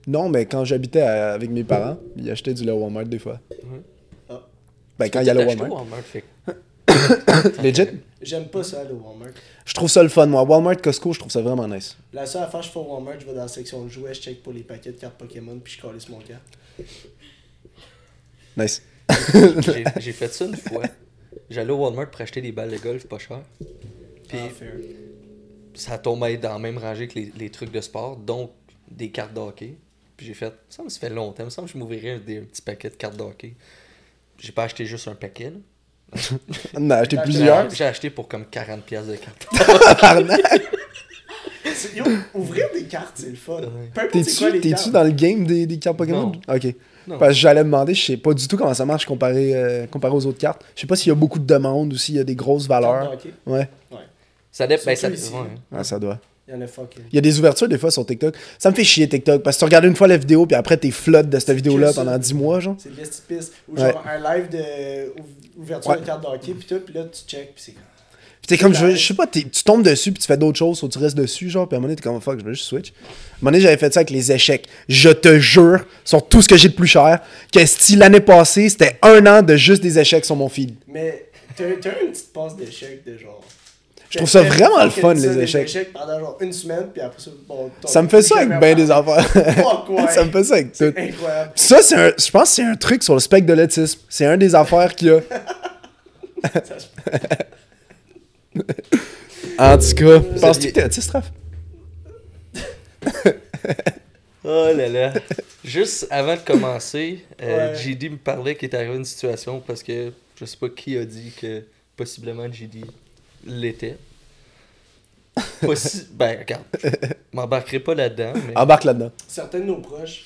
Non, mais quand j'habitais avec mes parents, ils achetaient du lait au Walmart des fois. Ah. Ben quand il y T'as acheté Walmart. Walmart, Legit. J'aime pas ça, le Walmart. Je trouve ça le fun, moi. Walmart, Costco, je trouve ça vraiment nice. La seule affaire, je fais au Walmart, je vais dans la section de jouets, je check pour les paquets de cartes Pokémon, puis je calisse mon carte. Nice. J'ai- J'ai fait ça une fois. J'allais au Walmart pour acheter des balles de golf pas cher. Puis Ah, fair. ça tombait dans la même rangée que les, les trucs de sport, donc des cartes de hockey. Puis j'ai fait, ça me fait longtemps, il me semble que je m'ouvrirais un, des- un petit paquet de cartes de hockey. J'ai pas acheté juste un paquet. là. On a acheté J'ai plusieurs. J'ai acheté pour comme 40 pièces de cartes. Yo, ouvrir des cartes, c'est le fun. T'es-tu dans le game des, des cartes Pokémon? Non. Ok. Non. Parce que j'allais demander, je sais pas du tout comment ça marche comparé, euh, comparé aux autres cartes. Je sais pas s'il y a beaucoup de demandes ou s'il y a des grosses valeurs. Ouais, Ça dépend. Ben, ça, ouais. ah, ça doit. Il y en a fucking. Il y a des ouvertures des fois sur TikTok. Ça me fait chier TikTok parce que tu regardes une fois la vidéo puis après t'es flotte de cette vidéo-là pendant 10 mois, genre. C'est de l'estipiste. Ou Ouais. genre un live de ouv- ouverture Ouais. de cartes de hockey, puis tout, puis là, tu check, puis c'est comme. Puis t'es comme, je, je sais pas, tu tombes dessus puis tu fais d'autres choses ou tu restes dessus, genre. Puis à un moment donné, t'es comme, fuck, je veux juste switch. À un moment donné, j'avais fait ça avec les échecs. Je te jure, sur tout ce que j'ai de plus cher, que si l'année passée, c'était un an de juste des échecs sur mon feed. Mais t'as t'as une petite passe d'échecs de genre. Je trouve ça vraiment le fun, les des échecs. pendant genre une semaine, puis après ça, bon. Ça me fait ça avec ben des affaires. Ça me fait ça avec tout. C'est incroyable. Ça, c'est un, je pense que c'est un truc sur le spectre de l'autisme. C'est un des affaires qu'il y a. Ça se- En tout cas, penses-tu que t'es autiste, Raph? Oh là là. Juste avant de commencer, euh, Ouais. JD me parlait qu'il est arrivé une situation parce que je sais pas qui a dit que possiblement JD l'était. Possi- ben, regarde. Je m'embarquerai pas là-dedans, mais. Embarque là-dedans. Certains de nos proches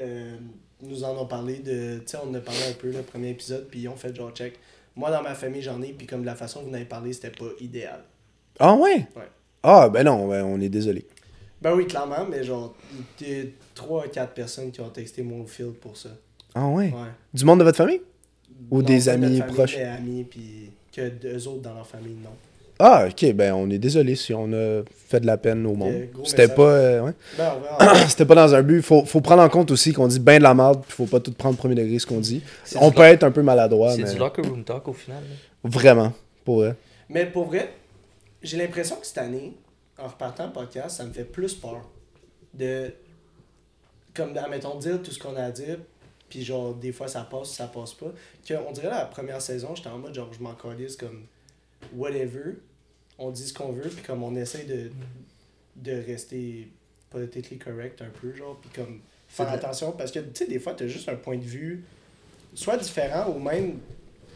euh, nous en ont parlé de. Tu sais, on en a parlé un peu le premier épisode, puis ils ont fait genre check. Moi, dans ma famille, j'en ai, puis comme la façon que vous en avez parlé, c'était pas idéal. Ah ouais? Ouais. Ah, ben non, ben, on est désolé. Ben oui, clairement, mais genre, il y a 3 à 4 personnes qui ont texté mon field pour ça. Ah ouais? Ouais. Du monde de votre famille? Ou des de amis famille, proches? mais amis, puis que deux autres dans leur famille, non. Ah, ok, ben on est désolé si on a fait de la peine au monde. C'était pas, euh, ouais. Ben, C'était pas dans un but. Faut, faut prendre en compte aussi qu'on dit ben de la merde, puis faut pas tout prendre premier degré ce qu'on dit. On peut être un peu maladroit, C'est mais du locker room talk au final. là. vraiment, pour vrai. Mais pour vrai, j'ai l'impression que cette année, en repartant le podcast, ça me fait plus peur. De. Comme, admettons, dire tout ce qu'on a à dire, puis genre, des fois ça passe, ça passe pas. Que, on dirait la première saison, j'étais en mode genre, je m'en calisse comme whatever. On dit ce qu'on veut, puis comme on essaie de, de rester politically correct un peu, genre, puis comme faire de- attention, parce que tu sais, des fois, t'as juste un point de vue, soit différent ou même,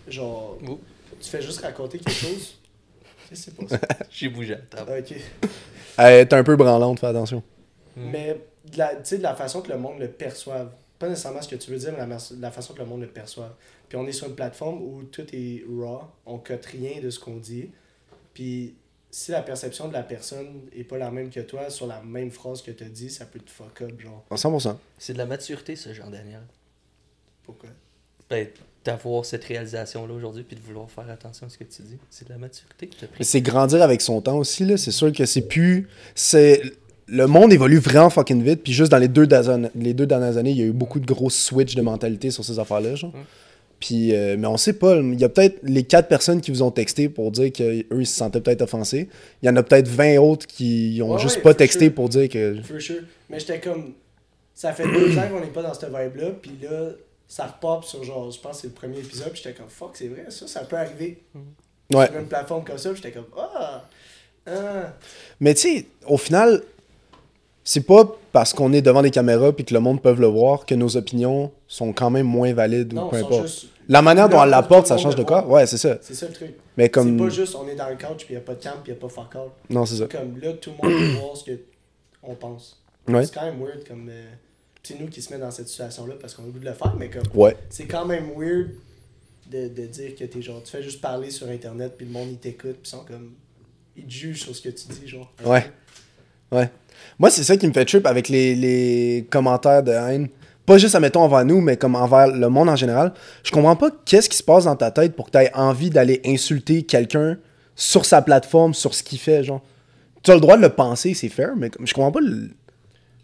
genre, tu fais juste raconter quelque chose. Qu'est-ce que c'est pas ça? J'ai bougé à ok. Elle est un peu branlante, fais attention. Mm. Mais de la, tu sais, de la façon que le monde le perçoive. Pas nécessairement ce que tu veux dire, mais la, la façon que le monde le perçoive. Puis on est sur une plateforme où tout est raw, on cote rien de ce qu'on dit. Puis si la perception de la personne est pas la même que toi sur la même phrase que tu as dit, ça peut te fuck up, genre. 100%. C'est de la maturité, ce genre Daniel. Pourquoi? Ben, d'avoir cette réalisation-là aujourd'hui puis de vouloir faire attention à ce que tu dis. C'est de la maturité que tu as Mais pris. c'est grandir avec son temps aussi, là. C'est sûr que c'est plus. C'est. Le monde évolue vraiment fucking vite, puis juste dans les deux, dernières- les deux dernières années, il y a eu beaucoup de gros switch de mentalité sur ces affaires-là, genre. Mm. Puis, euh, mais on sait pas, il y a peut-être les quatre personnes qui vous ont texté pour dire qu'eux, ils se sentaient peut-être offensés. Il y en a peut-être 20 autres qui ont Ouais, juste ouais, pas texté sure. pour dire que. For sure. Mais j'étais comme. Ça fait deux ans qu'on n'est pas dans cette vibe-là, puis là, ça repop sur genre, je pense que c'est le premier épisode, puis j'étais comme fuck, c'est vrai, ça, ça peut arriver. Ouais. Sur une plateforme comme ça, j'étais comme ah, ah. Mais tu sais, au final, c'est pas parce qu'on est devant des caméras puis que le monde peut le voir que nos opinions sont quand même moins valides ou Non, peu ils sont importe. juste- La manière dont pour l'apporte, ça change de quoi? Ouais, c'est ça. C'est ça le truc. Mais C'est comme. pas juste on est dans le couch, puis il n'y a pas de cam, puis il n'y a pas fuck all. Non, c'est ça. Comme là, tout le monde peut voir ce qu'on pense. Ouais. C'est quand même weird, comme. euh, c'est nous qui se met dans cette situation-là parce qu'on a le goût de le faire, mais comme. Ouais. C'est quand même weird de, de dire que t'es genre. Tu fais juste parler sur internet, puis le monde il t'écoute, puis ils sont comme. Ils te jugent sur ce que tu dis, genre. Ouais. peu. Ouais. Moi, c'est ça qui me fait trip avec les, les commentaires de haine. Pas juste, admettons, envers nous, mais comme envers le monde en général. Je comprends pas qu'est-ce qui se passe dans ta tête pour que tu aies envie d'aller insulter quelqu'un sur sa plateforme, sur ce qu'il fait, genre. Tu as le droit de le penser, c'est fair, mais je comprends pas le,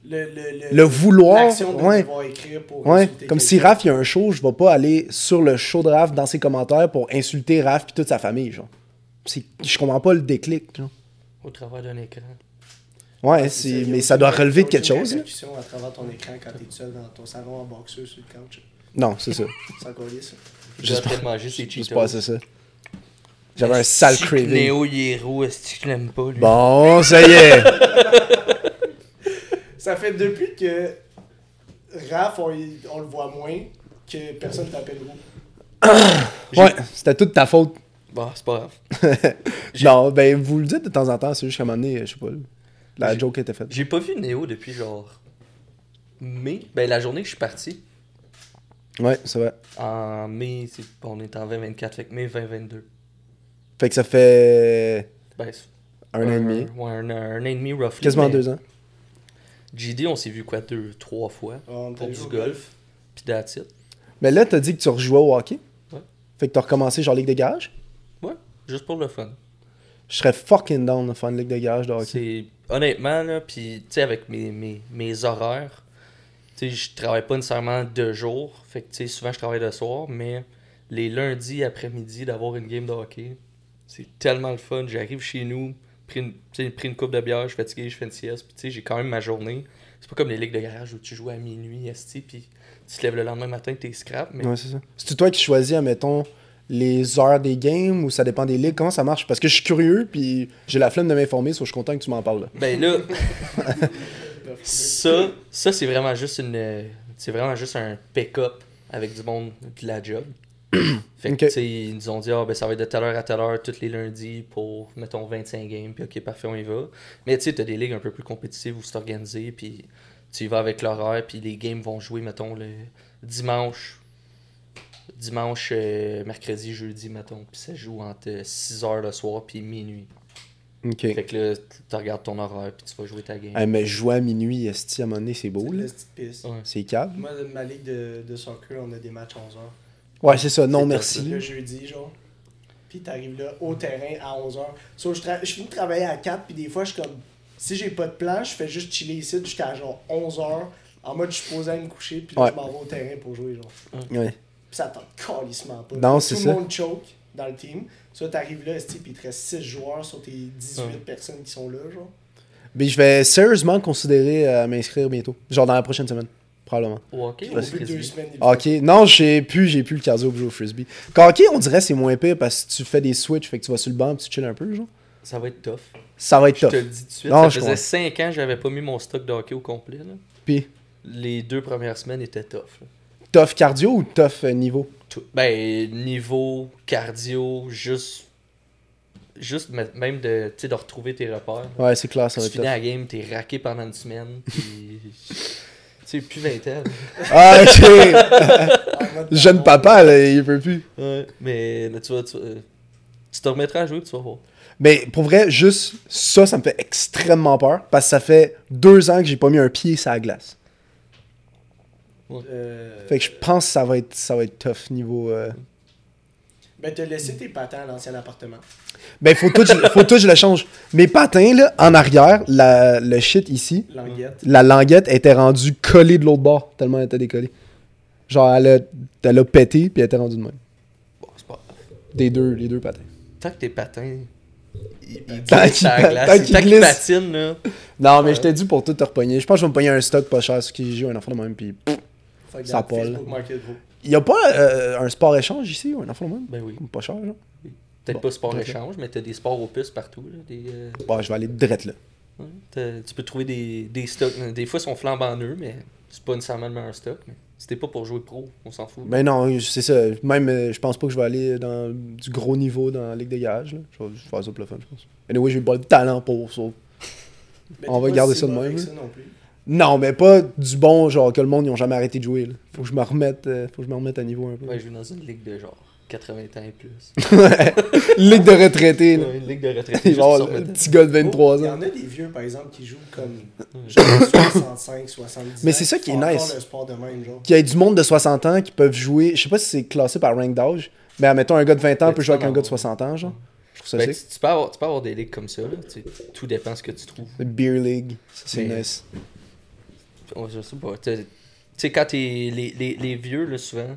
Le, le, le, le vouloir. De Ouais. devoir écrire pour Ouais, insulter comme si. Raph, il y a un show, je vais pas aller sur le show de Raph dans ses commentaires pour insulter Raph puis toute sa famille, genre. C'est- Je comprends pas le déclic, genre. Au travers d'un écran. Ouais, C'est mais ça doit relever de quelque chose, à travers ton écran quand t'es seul dans ton salon en boxeur sur le couch. Non, c'est ça. C'est encore lié, ça. Juste pour manger ses Cheetos. pas c'est ça. J'avais un sale craving. Néo, il est roux, est-ce que je l'aime pas, lui? Bon, ça y est. Ça fait depuis que Raph, on, on le voit moins, que personne t'appelle roux. Ouais, c'était toute ta faute. Bon, c'est pas grave. Non, ben vous le dites de temps en temps, c'est juste qu'à un moment donné, je sais pas, la J'ai- joke était faite. J'ai pas vu Néo depuis genre. mai. Ben, la journée que je suis parti. Ouais, c'est vrai. En mai, c'est- on est en 2024, fait que mai 2022. Fait que ça fait Ben, un an et demi. Ouais, un, un an et demi, roughly. Quasiment mais deux ans. GD, on s'est vu quoi, deux, trois fois. On Pour du joué au golf. Puis that's it. Mais là, t'as dit que tu rejouais au hockey. Ouais. Fait que t'as recommencé genre Ligue de garage? Ouais, juste pour le fun. Je serais fucking down de faire une Ligue de garage de hockey. Honnêtement là, puis avec mes, mes, mes horaires, je travaille pas nécessairement de jour, fait que souvent je travaille le soir, mais les lundis après-midi d'avoir une game de hockey, c'est tellement le fun. J'arrive chez nous, pris une, pris une coupe de bière, je suis fatigué, je fais une sieste, puis j'ai quand même ma journée. C'est pas comme les ligues de garage où tu joues à minuit, esti, puis tu te lèves le lendemain matin, t'es scrap, mais. C'est toi qui choisis, admettons, les heures des games ou ça dépend des ligues? Comment ça marche? Parce que je suis curieux, puis j'ai la flemme de m'informer, so je suis content que tu m'en parles là. ben là. Ça, ça c'est vraiment juste une. C'est vraiment juste un pick-up avec du monde de la job. fait que, Ok. tu sais, ils nous ont dit, ah, ben, ça va être de telle heure à telle heure tous les lundis pour, mettons, 25 games, puis ok, parfait, on y va. Mais tu sais, t'as des ligues un peu plus compétitives où c'est organisé, puis tu y vas avec l'horaire, puis les games vont jouer, mettons, le dimanche. Dimanche, euh, mercredi, jeudi, mettons. Puis ça joue entre 6h le soir, puis minuit. Ok. Fait que là, tu regardes ton horaire, puis tu vas jouer ta game. Hey, mais jouer à minuit, esti, à un moment donné, c'est beau, C'est là. une petite piste. Ouais. C'est calme. Moi, de ma ligue de, de soccer, on a des matchs 11h. Ouais, c'est ça. Non, C'est merci. Le jeudi, genre. puis t'arrives là au terrain à 11h. So, je, tra- je finis de travailler à 4, puis des fois, je suis comme, si j'ai pas de plan, je fais juste chiller ici jusqu'à genre 11h, en mode je suis posé à me coucher, puis là, Ouais. je m'en vais au terrain pour jouer, genre. Ouais. Puis ça t'en calissement pas. Non, Tout c'est le ça. monde choke dans le team. Ça, t'arrives là, puis il te reste 6 joueurs sur tes 18 Ouais. personnes qui sont là, genre. Mais je vais sérieusement considérer euh, m'inscrire bientôt. Genre dans la prochaine semaine. Probablement. Au hockey ou au deux semaines, Ok, non, j'ai plus, j'ai plus le cardio pour jouer au frisbee. Quand hockey, on dirait que c'est moins pire parce que tu fais des switches, fait que tu vas sur le banc, puis tu chill un peu, genre. Ça va être tough. Ça va être Je te tough. le dis tout de suite. Non, ça je faisait comprends. 5 ans que j'avais pas mis mon stock de hockey au complet. Là. Puis, Les deux premières semaines étaient tough. là. Tough cardio ou tough euh, niveau? Tout- Ben, niveau, cardio, juste. Juste même de, tu sais, de retrouver tes repères. Ouais, c'est clair, ça va tu être finis tough. la game, t'es raqué pendant une semaine. Puis. tu sais, plus 20 ans. Ah, ok. Jeune papa, là, il peut plus. Ouais. Mais là, tu vas. Tu, euh, tu te remettras à jouer, tu vas voir. Mais pour vrai, juste ça, ça me fait extrêmement peur parce que ça fait deux ans que j'ai pas mis un pied sur la glace. Euh, Fait que je pense que ça va être, ça va être tough niveau. euh, Ben, t'as laissé tes patins à l'ancien appartement. Ben, faut tout, faut tout, je le change. Mes patins, là, en arrière, la, le shit ici, Languette. la languette était rendue collée de l'autre bord, tellement elle était décollée. Genre, elle a, elle a pété, puis elle était rendue de même. Bon, c'est pas grave. Des deux, les deux patins. Tant que tes patins. Ils, ils Tant glissent qu'ils sur la pa- glace. tant qu'ils Tant qu'ils glissent. patinent, là. Non, mais Ouais. je t'ai dit pour tout te repogner. Je pense que je vais me pogner un stock pas cher sur qui joue un enfant de même, puis Fait que. Il y a pas euh, un sport échange ici ou un enfant de même? Ben oui. Pas cher, genre. Peut-être Bon, pas sport échange, mais t'as des sports opus partout. Là, des, euh, Bon, je vais aller direct là. ouais. Tu peux trouver des, des stocks. Des fois, ils sont flambant neufs, mais c'est pas nécessairement le meilleur stock. Mais c'était pas pour jouer pro, on s'en fout. Ben non, c'est ça. Même, euh, je pense pas que je vais aller dans du gros niveau dans la Ligue des gages. Là. Je vais faire ça pour le fun, je pense. Anyway, j'ai pas le talent pour ça. On va garder ça de même, ça non plus. Non, mais pas du bon, genre que le monde, ils ont jamais arrêté de jouer. Là. Faut que je me remette, euh, faut que je me remette à niveau un peu. Ouais, je joue dans une ligue de genre 80 ans et plus. Ligue de retraités. là. Ouais, une ligue de retraités. Genre, le petit gars de Oh, 23 Il y ans. en a des vieux, par exemple, qui jouent comme genre 65, 70 Mais ans, c'est ça qui est nice. le sport de même, genre. Qu'il y ait du monde de 60 ans qui peuvent jouer. Je sais pas si c'est classé par rank d'âge. Mais admettons, un gars de 20 ans peut jouer avec un gars de avoir. 60 ans, genre. Je trouve ça Ben, tu, tu peux avoir, tu peux avoir des ligues comme ça. Là, tu sais, tout dépend ce que tu trouves. Le Beer League, ça c'est nice. Ouais, je sais pas. Tu sais- quand t'es. Les, les, les vieux, là, souvent.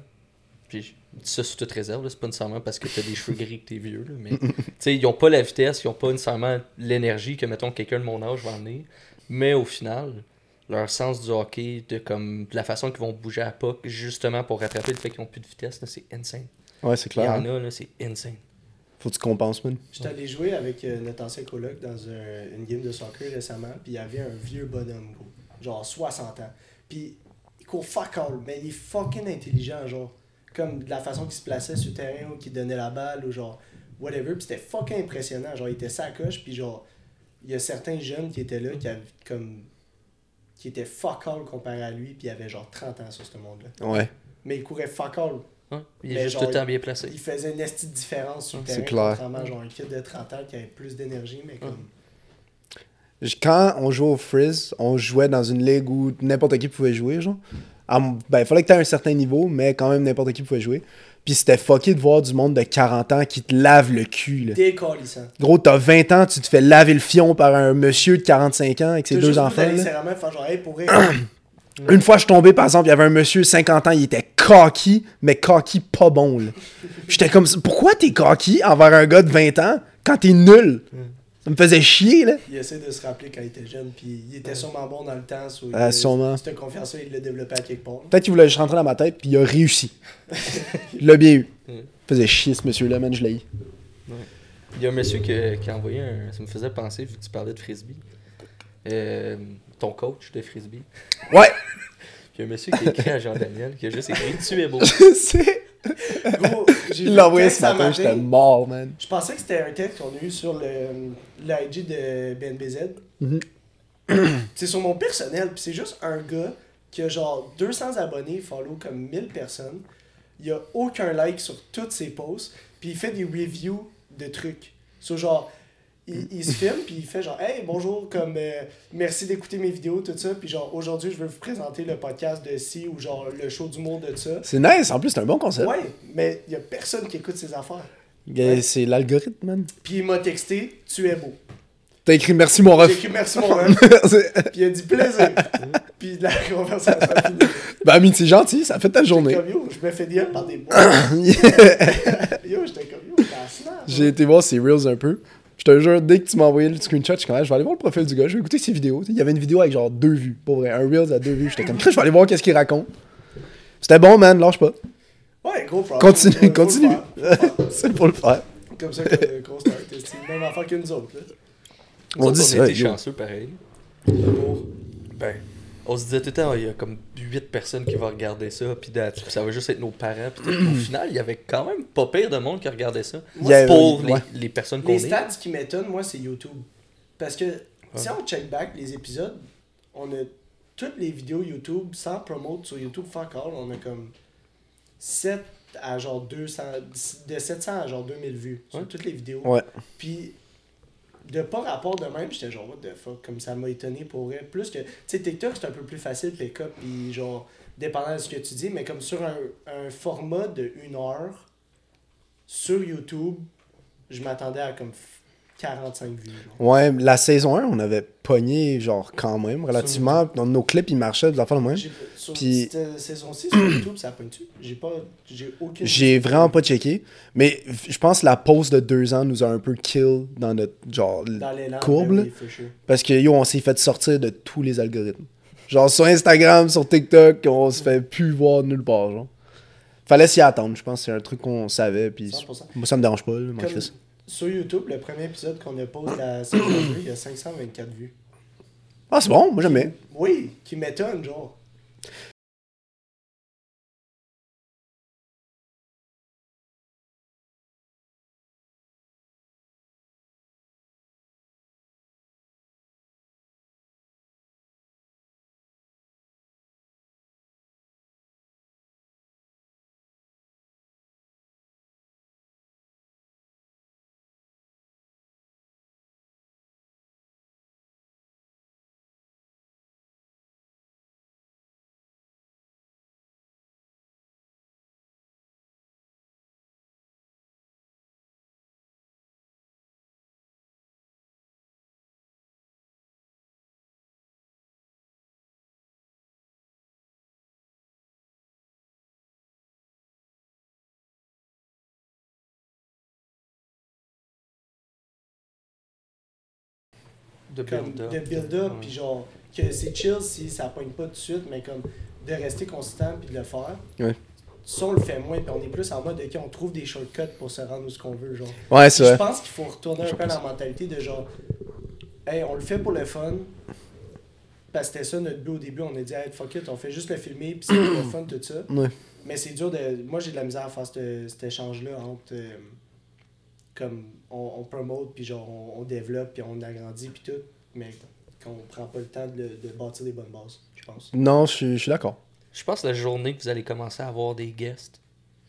Puis je dis ça sous toute réserve, là, c'est pas nécessairement parce que t'as des cheveux gris que t'es vieux, là, mais. Tu sais, ils ont pas la vitesse, ils ont pas nécessairement l'énergie que, mettons, quelqu'un de mon âge va emmener. Mais au final, leur sens du hockey, de, comme, de la façon qu'ils vont bouger à pas, justement pour rattraper le fait qu'ils ont plus de vitesse, c'est insane. Ouais, c'est Il y clair. en hein. a, là, c'est insane. Faut que tu compenses, man. J'étais allé jouer avec euh, notre ancien coloc dans un- une game de soccer récemment, puis il y avait un vieux bonhomme, gros, genre 60 ans. Puis il court fuck all, mais il est fucking intelligent, genre. Comme de la façon qu'il se plaçait sur le terrain ou qu'il donnait la balle ou genre whatever. Puis c'était fucking impressionnant. Genre, il était sacoche, puis genre, il y a certains jeunes qui étaient là qui avaient comme. qui étaient fuck all comparé à lui, puis il avait genre 30 ans sur ce monde-là. Ouais. Mais il courait fuck all. Ouais, Il est Mais juste genre, tout le temps bien placé. Il faisait une esti de différence sur le C'est terrain, clair. contrairement à genre un kid de 30 ans qui avait plus d'énergie, mais comme. Quand on jouait au Frizz, on jouait dans une ligue où n'importe qui pouvait jouer, genre. Ben, il fallait que tu aies un certain niveau, mais quand même n'importe qui pouvait jouer. Puis c'était fucké de voir du monde de 40 ans qui te lave le cul, là. Décalissant. Gros, t'as 20 ans, tu te fais laver le fion par un monsieur de 45 ans avec ses deux enfants, genre, hey, pour. Une fois, je suis tombé, par exemple, il y avait un monsieur de 50 ans, il était cocky, mais cocky pas bon. J'étais comme, pourquoi t'es cocky envers un gars de 20 ans quand t'es nul? Ça me faisait chier, là. il essaie de se rappeler quand il était jeune, puis il était sûrement bon dans le temps. il- Ah, sûrement. Cette confiance-là, il l'a développé à quelque part. Peut-être qu'il voulait juste rentrer dans ma tête, puis il a réussi. il l'a bien eu. Mm. faisait chier, ce monsieur-là, man, je l'ai eu. Il y a un monsieur qui, qui a envoyé un. Ça me faisait penser, vu que tu parlais de frisbee. Euh, ton coach de frisbee. Ouais! Il y a un monsieur qui a écrit à Jean-Daniel qui a juste écrit Tu es beau. C'est- Gros, il l'a envoyé ce matin, j'étais mort, man. Je pensais que c'était un texte qu'on a eu sur le l'IG de BNBZ. Mhm. c'est sur mon personnel, puis c'est juste un gars qui a genre 200 abonnés, follow comme 1000 personnes. Il a aucun like sur toutes ses posts, puis il fait des reviews de trucs. So genre, il, il se filme, puis il fait genre, hey, bonjour, comme, euh, merci d'écouter mes vidéos, tout ça, puis genre, aujourd'hui, je veux vous présenter le podcast de ci, ou genre, le show d'humour de ça. C'est nice, en plus, c'est un bon concept. Ouais, mais il y a personne qui écoute ses affaires. C'est l'algorithme, man. Puis il m'a texté Tu es beau. T'as écrit merci mon J'ai ref. écrit merci mon ref. Puis il a dit plaisir. Puis la conversation a fini. bah, Amine, c'est gentil, ça fait ta journée. Comme yo, je me fais dire par des mots. yo, j'étais comme yo. J'ai été voir ses reels un peu. Je te jure, dès que tu m'as envoyé le screenshot, je suis comme, Ah, je vais aller voir le profil du gars, je vais écouter ses vidéos. Il y avait une vidéo avec genre deux vues, pour vrai, un reels à deux vues. J'étais comme, je vais aller voir qu'est-ce qu'il raconte. C'était bon, man, lâche pas. Ouais, gros problem. Continue, Faut- continue. C'est pour le faire. Comme ça que- qu'on start. C'est même affaire que nous autres. Là. On dit on ça, était yo. chanceux pareil. Pour- Ben, on se disait tout le temps, il y a comme 8 personnes qui vont regarder ça, puis ça va juste être nos parents. Puis tout. au final, il y avait quand même pas pire de monde qui regardait ça. Pour ouais. les, les personnes qu'on Les est. stats qui m'étonnent, moi, c'est YouTube. Parce que si on check back les épisodes, on a toutes les vidéos YouTube sans promote sur YouTube fuck all, on a comme 7 à genre 200, de 700 à genre 2000 vues sur Ouais. toutes les vidéos. Ouais. Puis de pas rapport de même, j'étais genre what the fuck, comme ça m'a étonné pour vrai. Plus que, tu sais, TikTok c'est un peu plus facile, pick up, puis genre, dépendant de ce que tu dis, mais comme sur un, un format de une heure, sur YouTube, je m'attendais à comme 45 vues. genre. Ouais, la saison 1, on avait pogné, genre, quand même, relativement. Dans nos clips, ils marchaient, des affaires de même. Sur Puis- cette saison-ci, sur YouTube, ça pointe dessus. J'ai pas, j'ai aucune. J'ai vraiment pas checké. Mais je pense que la pause de deux ans nous a un peu kill dans notre, genre, dans courbe, ben oui, sure. Parce que yo, on s'est fait sortir de tous les algorithmes. Genre sur Instagram, sur TikTok, on se fait plus voir nulle part. Genre. Fallait s'y attendre, je pense c'est un truc qu'on savait. Puis 100%. moi, ça me dérange pas, là, Comme Chris. Sur YouTube, le premier épisode qu'on a posé la saison 2, il y a 524 vues. Ah, c'est bon, moi j'aime bien. Oui, qui m'étonne, genre. De build-up. de build-up, puis genre, que c'est chill si ça pogne pas tout de suite, mais comme de rester consistant puis de le faire. Ouais. Ça, on le fait moins, puis on est plus en mode, ok, on trouve des shortcuts pour se rendre où ce qu'on veut, genre. Ouais, c'est Je pense qu'il faut retourner un peu à la mentalité de genre, hey, on le fait pour le fun. Parce que c'était ça notre but au début. On a dit, hey, fuck it, on fait juste le filmer, puis c'est pour le fun, tout ça. Ouais. Mais c'est dur de. Moi, j'ai de la misère à faire ce- cet échange-là entre. euh, comme on, on promote, puis genre on, on développe, puis on agrandit, puis tout. Mais qu'on prend pas le temps de, bâtir des bonnes bases, je pense. Non, je suis- je suis d'accord. Je pense que la journée que vous allez commencer à avoir des guests,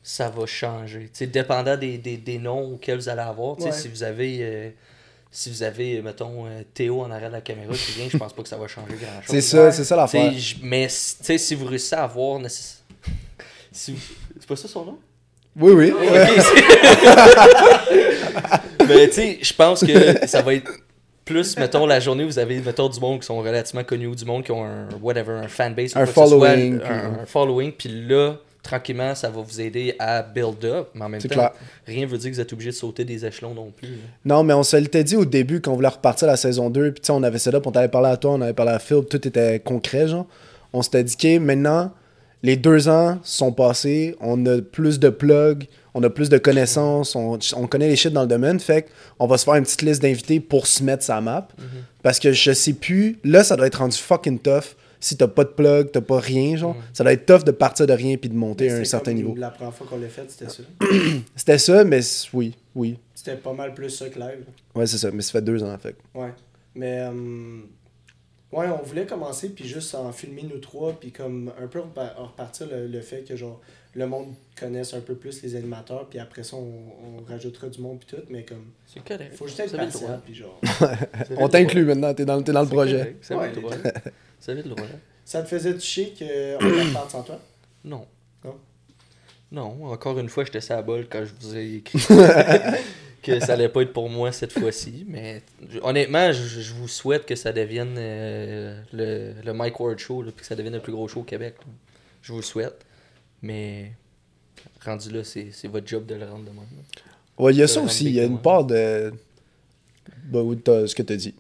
ça va changer. Tu sais, dépendant des, des, des noms auxquels vous allez avoir, tu sais, Ouais. si vous avez, euh, si vous avez, mettons, euh, Théo en arrière de la caméra qui vient, je pense pas que ça va changer grand-chose. C'est ça, Ouais. c'est ça l'affaire. Mais tu sais, si vous réussissez à avoir... nécess- si vous- C'est pas ça son nom? Oui, oui. C'est- Mais tu sais, je pense que ça va être plus, mettons, la journée où vous avez, mettons, du monde qui sont relativement connus ou du monde qui ont un, whatever, un fanbase ou Un soit, following, un, un following, puis là, tranquillement, ça va vous aider à build up, mais en même temps, clair. rien veut dire que vous êtes obligé de sauter des échelons non plus. là. Non, mais on se l'était dit au début quand on voulait repartir la saison 2. Puis tu sais, on avait set up, on t'avait parlé à toi, on avait parlé à Phil, tout était concret, genre. On s'était dit que maintenant, les deux ans sont passés, on a plus de plugs, on a plus de connaissances, on, on connaît les shit dans le domaine. Fait on va se faire une petite liste d'invités pour se mettre sa map. Parce que je sais plus, là, ça doit être rendu fucking tough. Si t'as pas de plug, t'as pas rien, genre. Ça doit être tough de partir de rien puis de monter à un certain comme niveau. La première fois qu'on l'a fait, c'était ça. C'était ça, mais oui, oui. C'était pas mal plus ça que live. Ouais, c'est ça, mais ça fait deux ans, fait. Ouais. Mais, euh, ouais, on voulait commencer, puis juste en filmer nous trois, puis comme un peu repa- repartir le, le fait que, genre, le monde connaisse un peu plus les animateurs, puis après ça, on, on rajoutera du monde, puis tout, mais comme, C'est correct. faut juste être patient, droit. puis genre, On t'inclut maintenant, t'es dans, t'es dans le C'est projet. avez Ouais. le droit. Le droit. ça te faisait toucher qu'on reparte sans toi? Non. Non? Non, encore une fois, j'étais sur la balle quand je vous ai écrit que ça allait pas être pour moi cette fois-ci. Mais honnêtement, je, je vous souhaite que ça devienne euh, le, le Mike Ward Show, là, puis que ça devienne le plus gros show au Québec. là. Je vous le souhaite. Mais rendu là, c'est c'est votre job de le rendre de même. là. Ouais, il y a Ça aussi. Il y a une part de. Ben, oui, t'as- ce que t'as dit.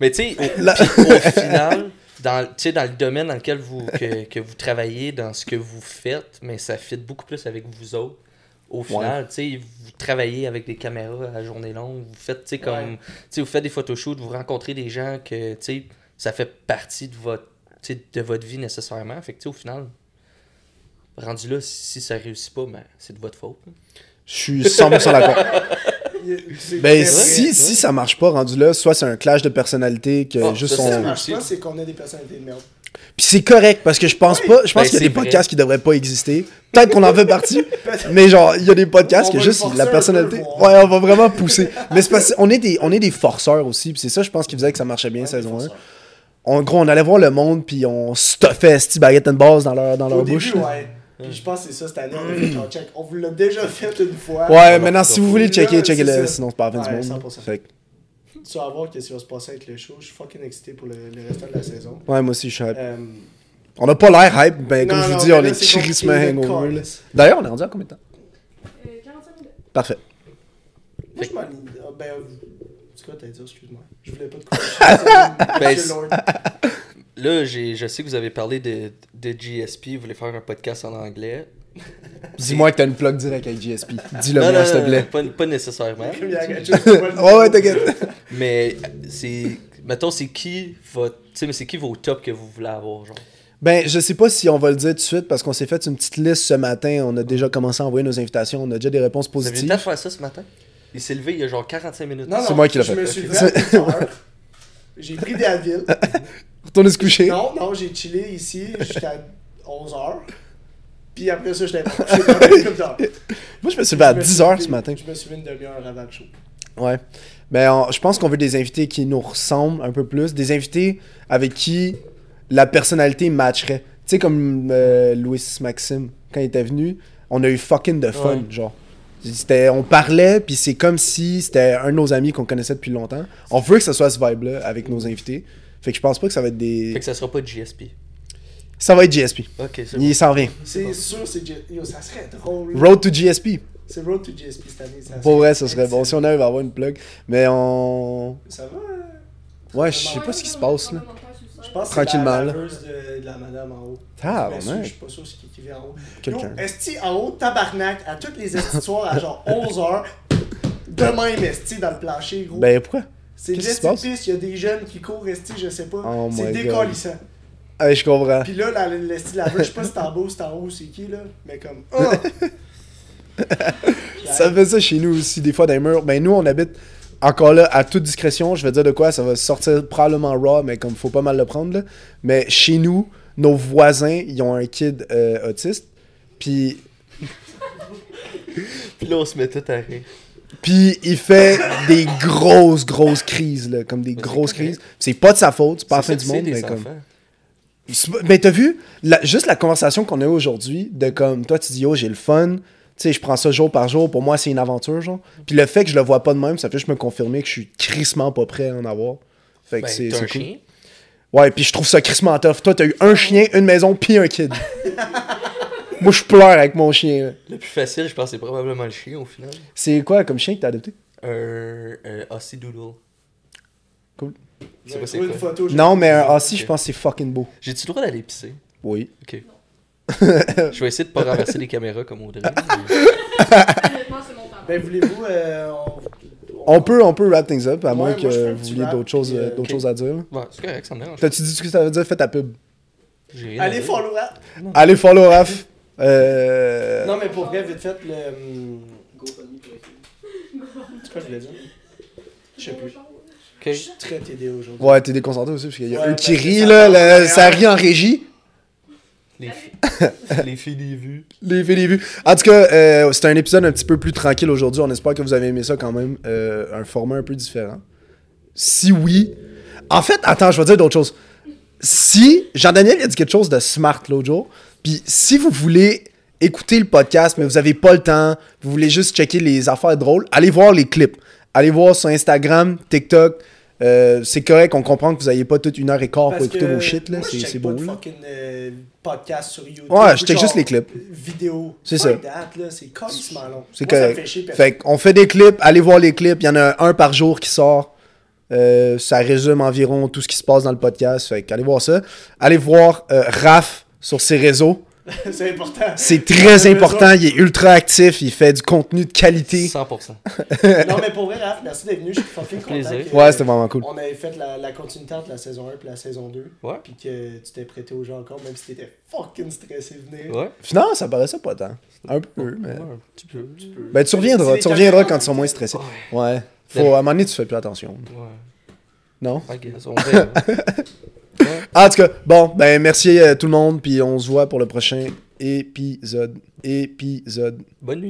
Mais tu sais, au, La- au final, dans, tu dans le domaine dans lequel vous, que, que vous travaillez, dans ce que vous faites, mais ça fit beaucoup plus avec vous autres. Au final, vous travaillez avec des caméras à journée longue, vous faites, comme, Ouais. vous faites des photoshoots, vous rencontrez des gens que, ça fait partie de votre, de votre vie nécessairement. Fait que, au final, rendu là, si ça réussit pas, ben, c'est de votre faute. Je suis 100% d'accord. Ben, si, vrai. si ça marche pas rendu là, soit c'est un clash de personnalité que Ah, juste ça, Si ça on. marche pas, c'est qu'on a des personnalités de merde. Puis c'est correct parce que je pense Oui. pas. Je pense Ben, qu'il y a c'est des vrai. podcasts qui devraient pas exister. Peut-être qu'on en fait partie, mais genre, il y a des podcasts On que juste la peu, personnalité. Ouais, on va vraiment pousser. mais c'est parce qu'on est des, on est des forceurs aussi. Puis c'est ça, je pense, qui faisait que ça marchait bien Ouais, saison 1. des forceurs. En gros, on allait voir le monde, puis on stuffait Steve Baguette and Balls dans leur, dans leur Au bouche. début, ouais. Puis je pense que c'est ça cette année, on genre check. On vous l'a déjà fait une fois. Ouais, maintenant, si vous voulez checker, c'est checkez-le, sinon c'est pas la fin du monde. 100%. Fait que- Tu vas voir qu'est-ce qui va se passer avec le show. Je suis fucking excité pour le, le restant de la saison. ouais, moi aussi, je suis hype. Euh, On a pas l'air hype, ben, comme non, je vous dis, on là, est le hangover. D'ailleurs, on est rendu à combien de temps? Euh, 45 minutes. Parfait. Moi, je m'en ah, Ben, c'est quoi t'as dit, excuse-moi. Je voulais pas te couper. Ben. Là, j'ai, je sais que vous avez parlé de, de GSP, vous voulez faire un podcast en anglais. Dis-moi que t'as une plug direct avec GSP. Dis-le moi, s'il te non, plaît. Pas, pas nécessairement. Ouais, ouais, t'inquiète. Mais c'est. Mettons, c'est qui votre. Tu sais, mais c'est qui vos tops que vous voulez avoir, genre? Ben, je sais pas si on va le dire tout de suite parce qu'on s'est fait une petite liste ce matin. On a déjà commencé à envoyer nos invitations. On a déjà des réponses Vous avez positives. temps de faire ça ce matin? Il s'est levé il y a genre 45 minutes. Non, non, C'est moi qui l'ai je fait. me suis levé à 8 heures. J'ai pris des Advil. Retournez se coucher. Non, non, j'ai chillé ici jusqu'à 11h. Puis après ça, j'étais comme. Moi, je me suis levé à Je me 10h suis ce matin. Je me suis levé une demi-heure avant le show. Ouais. Ben, on- je pense qu'on veut des invités qui nous ressemblent un peu plus. Des invités avec qui la personnalité matcherait. Tu sais, comme euh, Louis Maxime, quand il était venu, on a eu fucking de fun, Ouais. genre. C'était, on parlait, puis c'est comme si c'était un de nos amis qu'on connaissait depuis longtemps. On veut que ce soit ce vibe-là avec nos invités. Fait que je pense pas que ça va être des. Fait que ça sera pas de GSP. Ça va être GSP. Ok, c'est Il s'en vient. C'est sûr, c'est. Yo, ça serait drôle. Road to GSP. C'est Road to GSP cette année. Ça Pour vrai, ça serait bon. Si on arrive à avoir une plug. Mais on. Ça va. hein? Ouais, je sais pas ce qui se passe là. Je pense que Tranquillement, c'est la de, de la madame en haut. Ah, ouais. Je suis pas sûr c'est qui qui vient en haut. Quelqu'un. Esti en haut, tabarnak, à toutes les soirs à genre 11h. De même, Esti dans le plancher, gros. Ben pourquoi? C'est qu'est-ce qui se l'esti passe? piste, il y a des jeunes qui courent, Esti, je sais pas. Oh c'est décollissant. Ah, je comprends. Puis là, la- l'esti de la je sais pas si c'est en bas ou c'est en haut, c'est qui là. Mais comme. Ah! Ça fait ça chez nous aussi, des fois, dans les murs. Ben, nous, on habite encore là, à toute discrétion. Je vais dire de quoi, ça va sortir probablement raw, mais comme faut pas mal le prendre, là. Mais chez nous, nos voisins, ils ont un kid euh, autiste. Puis, Puis là, on se met tout à rire. puis il fait des grosses, grosses crises, là. Comme des grosses crises. C'est pas de sa faute, c'est pas la fin du monde, mais comme. enfants. Mais t'as vu, la- juste la conversation qu'on a eue aujourd'hui, de comme, toi tu dis, oh, j'ai le fun, tu sais, je prends ça jour par jour, pour moi c'est une aventure, genre. Puis le fait que je le vois pas de même, ça fait juste me confirmer que je suis crissement pas prêt à en avoir. Fait que Ben, c'est cool. chien. Ouais, puis je trouve ça crissement tough. Toi, t'as eu un chien, une maison, puis un kid. moi, je pleure avec mon chien. là. Le plus facile, je pense, c'est probablement le chien au final. C'est quoi comme chien que t'as adopté? Un euh, Aussie Doodle. Cool. Je sais pas c'est Trouver quoi. une photo, Non, mais un Aussie, Ok. je pense que c'est fucking beau. J'ai-tu le droit d'aller pisser? Oui. Ok. je vais essayer de pas renverser les caméras comme Audrey. Ben, voulez-vous. euh, on... On peut, on peut wrap things up, à Ouais, moins moi, que vous vouliez d'autres choses, euh, euh, d'autres choses à dire. Ouais, c'est correct, ça me dérange. T'as-tu dit ce que ça veut dire? Fais ta pub. J'ai rien à Allez, follow rap. Allez, follow Raph. Euh... Non, mais pour vrai, vite fait, le. hum, C'est quoi que je voulais dire? Je sais plus. Je suis très TD aujourd'hui. Ouais, t'es déconcentré aussi, parce qu'il y a Ouais, eux qui rient, là, ça rit en régie. Les, les filles des vues. Les filles, les vues. En tout cas, euh, c'est un épisode un petit peu plus tranquille aujourd'hui. On espère que vous avez aimé ça quand même. Euh, un format un peu différent. Si oui. En fait, attends, je vais dire d'autres choses. Si. Jean-Daniel il a dit quelque chose de smart l'autre jour. Puis si vous voulez écoutez le podcast, mais vous avez pas le temps, vous voulez juste checker les affaires drôles, allez voir les clips. Allez voir sur Instagram, TikTok. Euh, c'est correct, on comprend que vous n'ayez pas toute une heure et quart pour écouter vos shit, là. C'est c'est pas beau, de là. fucking euh, podcast sur YouTube. Ouais, je check juste les clips. Vidéo. C'est ça. là, c'est long. C'est Moi, ça me correct. fait chier, Fait qu'on fait des clips, allez voir les clips. Il y en a un par jour qui sort. Euh, ça résume environ tout ce qui se passe dans le podcast. Fait qu'allez voir ça. Allez voir euh, Raph sur ses réseaux. c'est important. C'est très important. Il est ultra actif. Il fait du contenu de qualité. 100%. non, mais pour vrai, Raph, merci d'être venu. Je suis fucking content. Que- Ouais, c'était vraiment cool. On avait fait la, la continuité entre la saison 1 et la saison 2. Ouais. Puis que tu t'es prêté au jeu encore, même si t'étais fucking stressé de venir. Ouais. Finalement, ça paraissait pas tant. Un peu, mais. Ouais, un petit peu. Ben, tu reviendras. Tu reviendras quand ils sont moins stressés. Ouais. Ouais. Faut, à un moment donné, tu fais plus attention. Ouais. Non? On verra. Ouais. En tout cas, bon, ben, merci à tout le monde. Puis on se voit pour le prochain épisode. Épisode. Bonne nuit.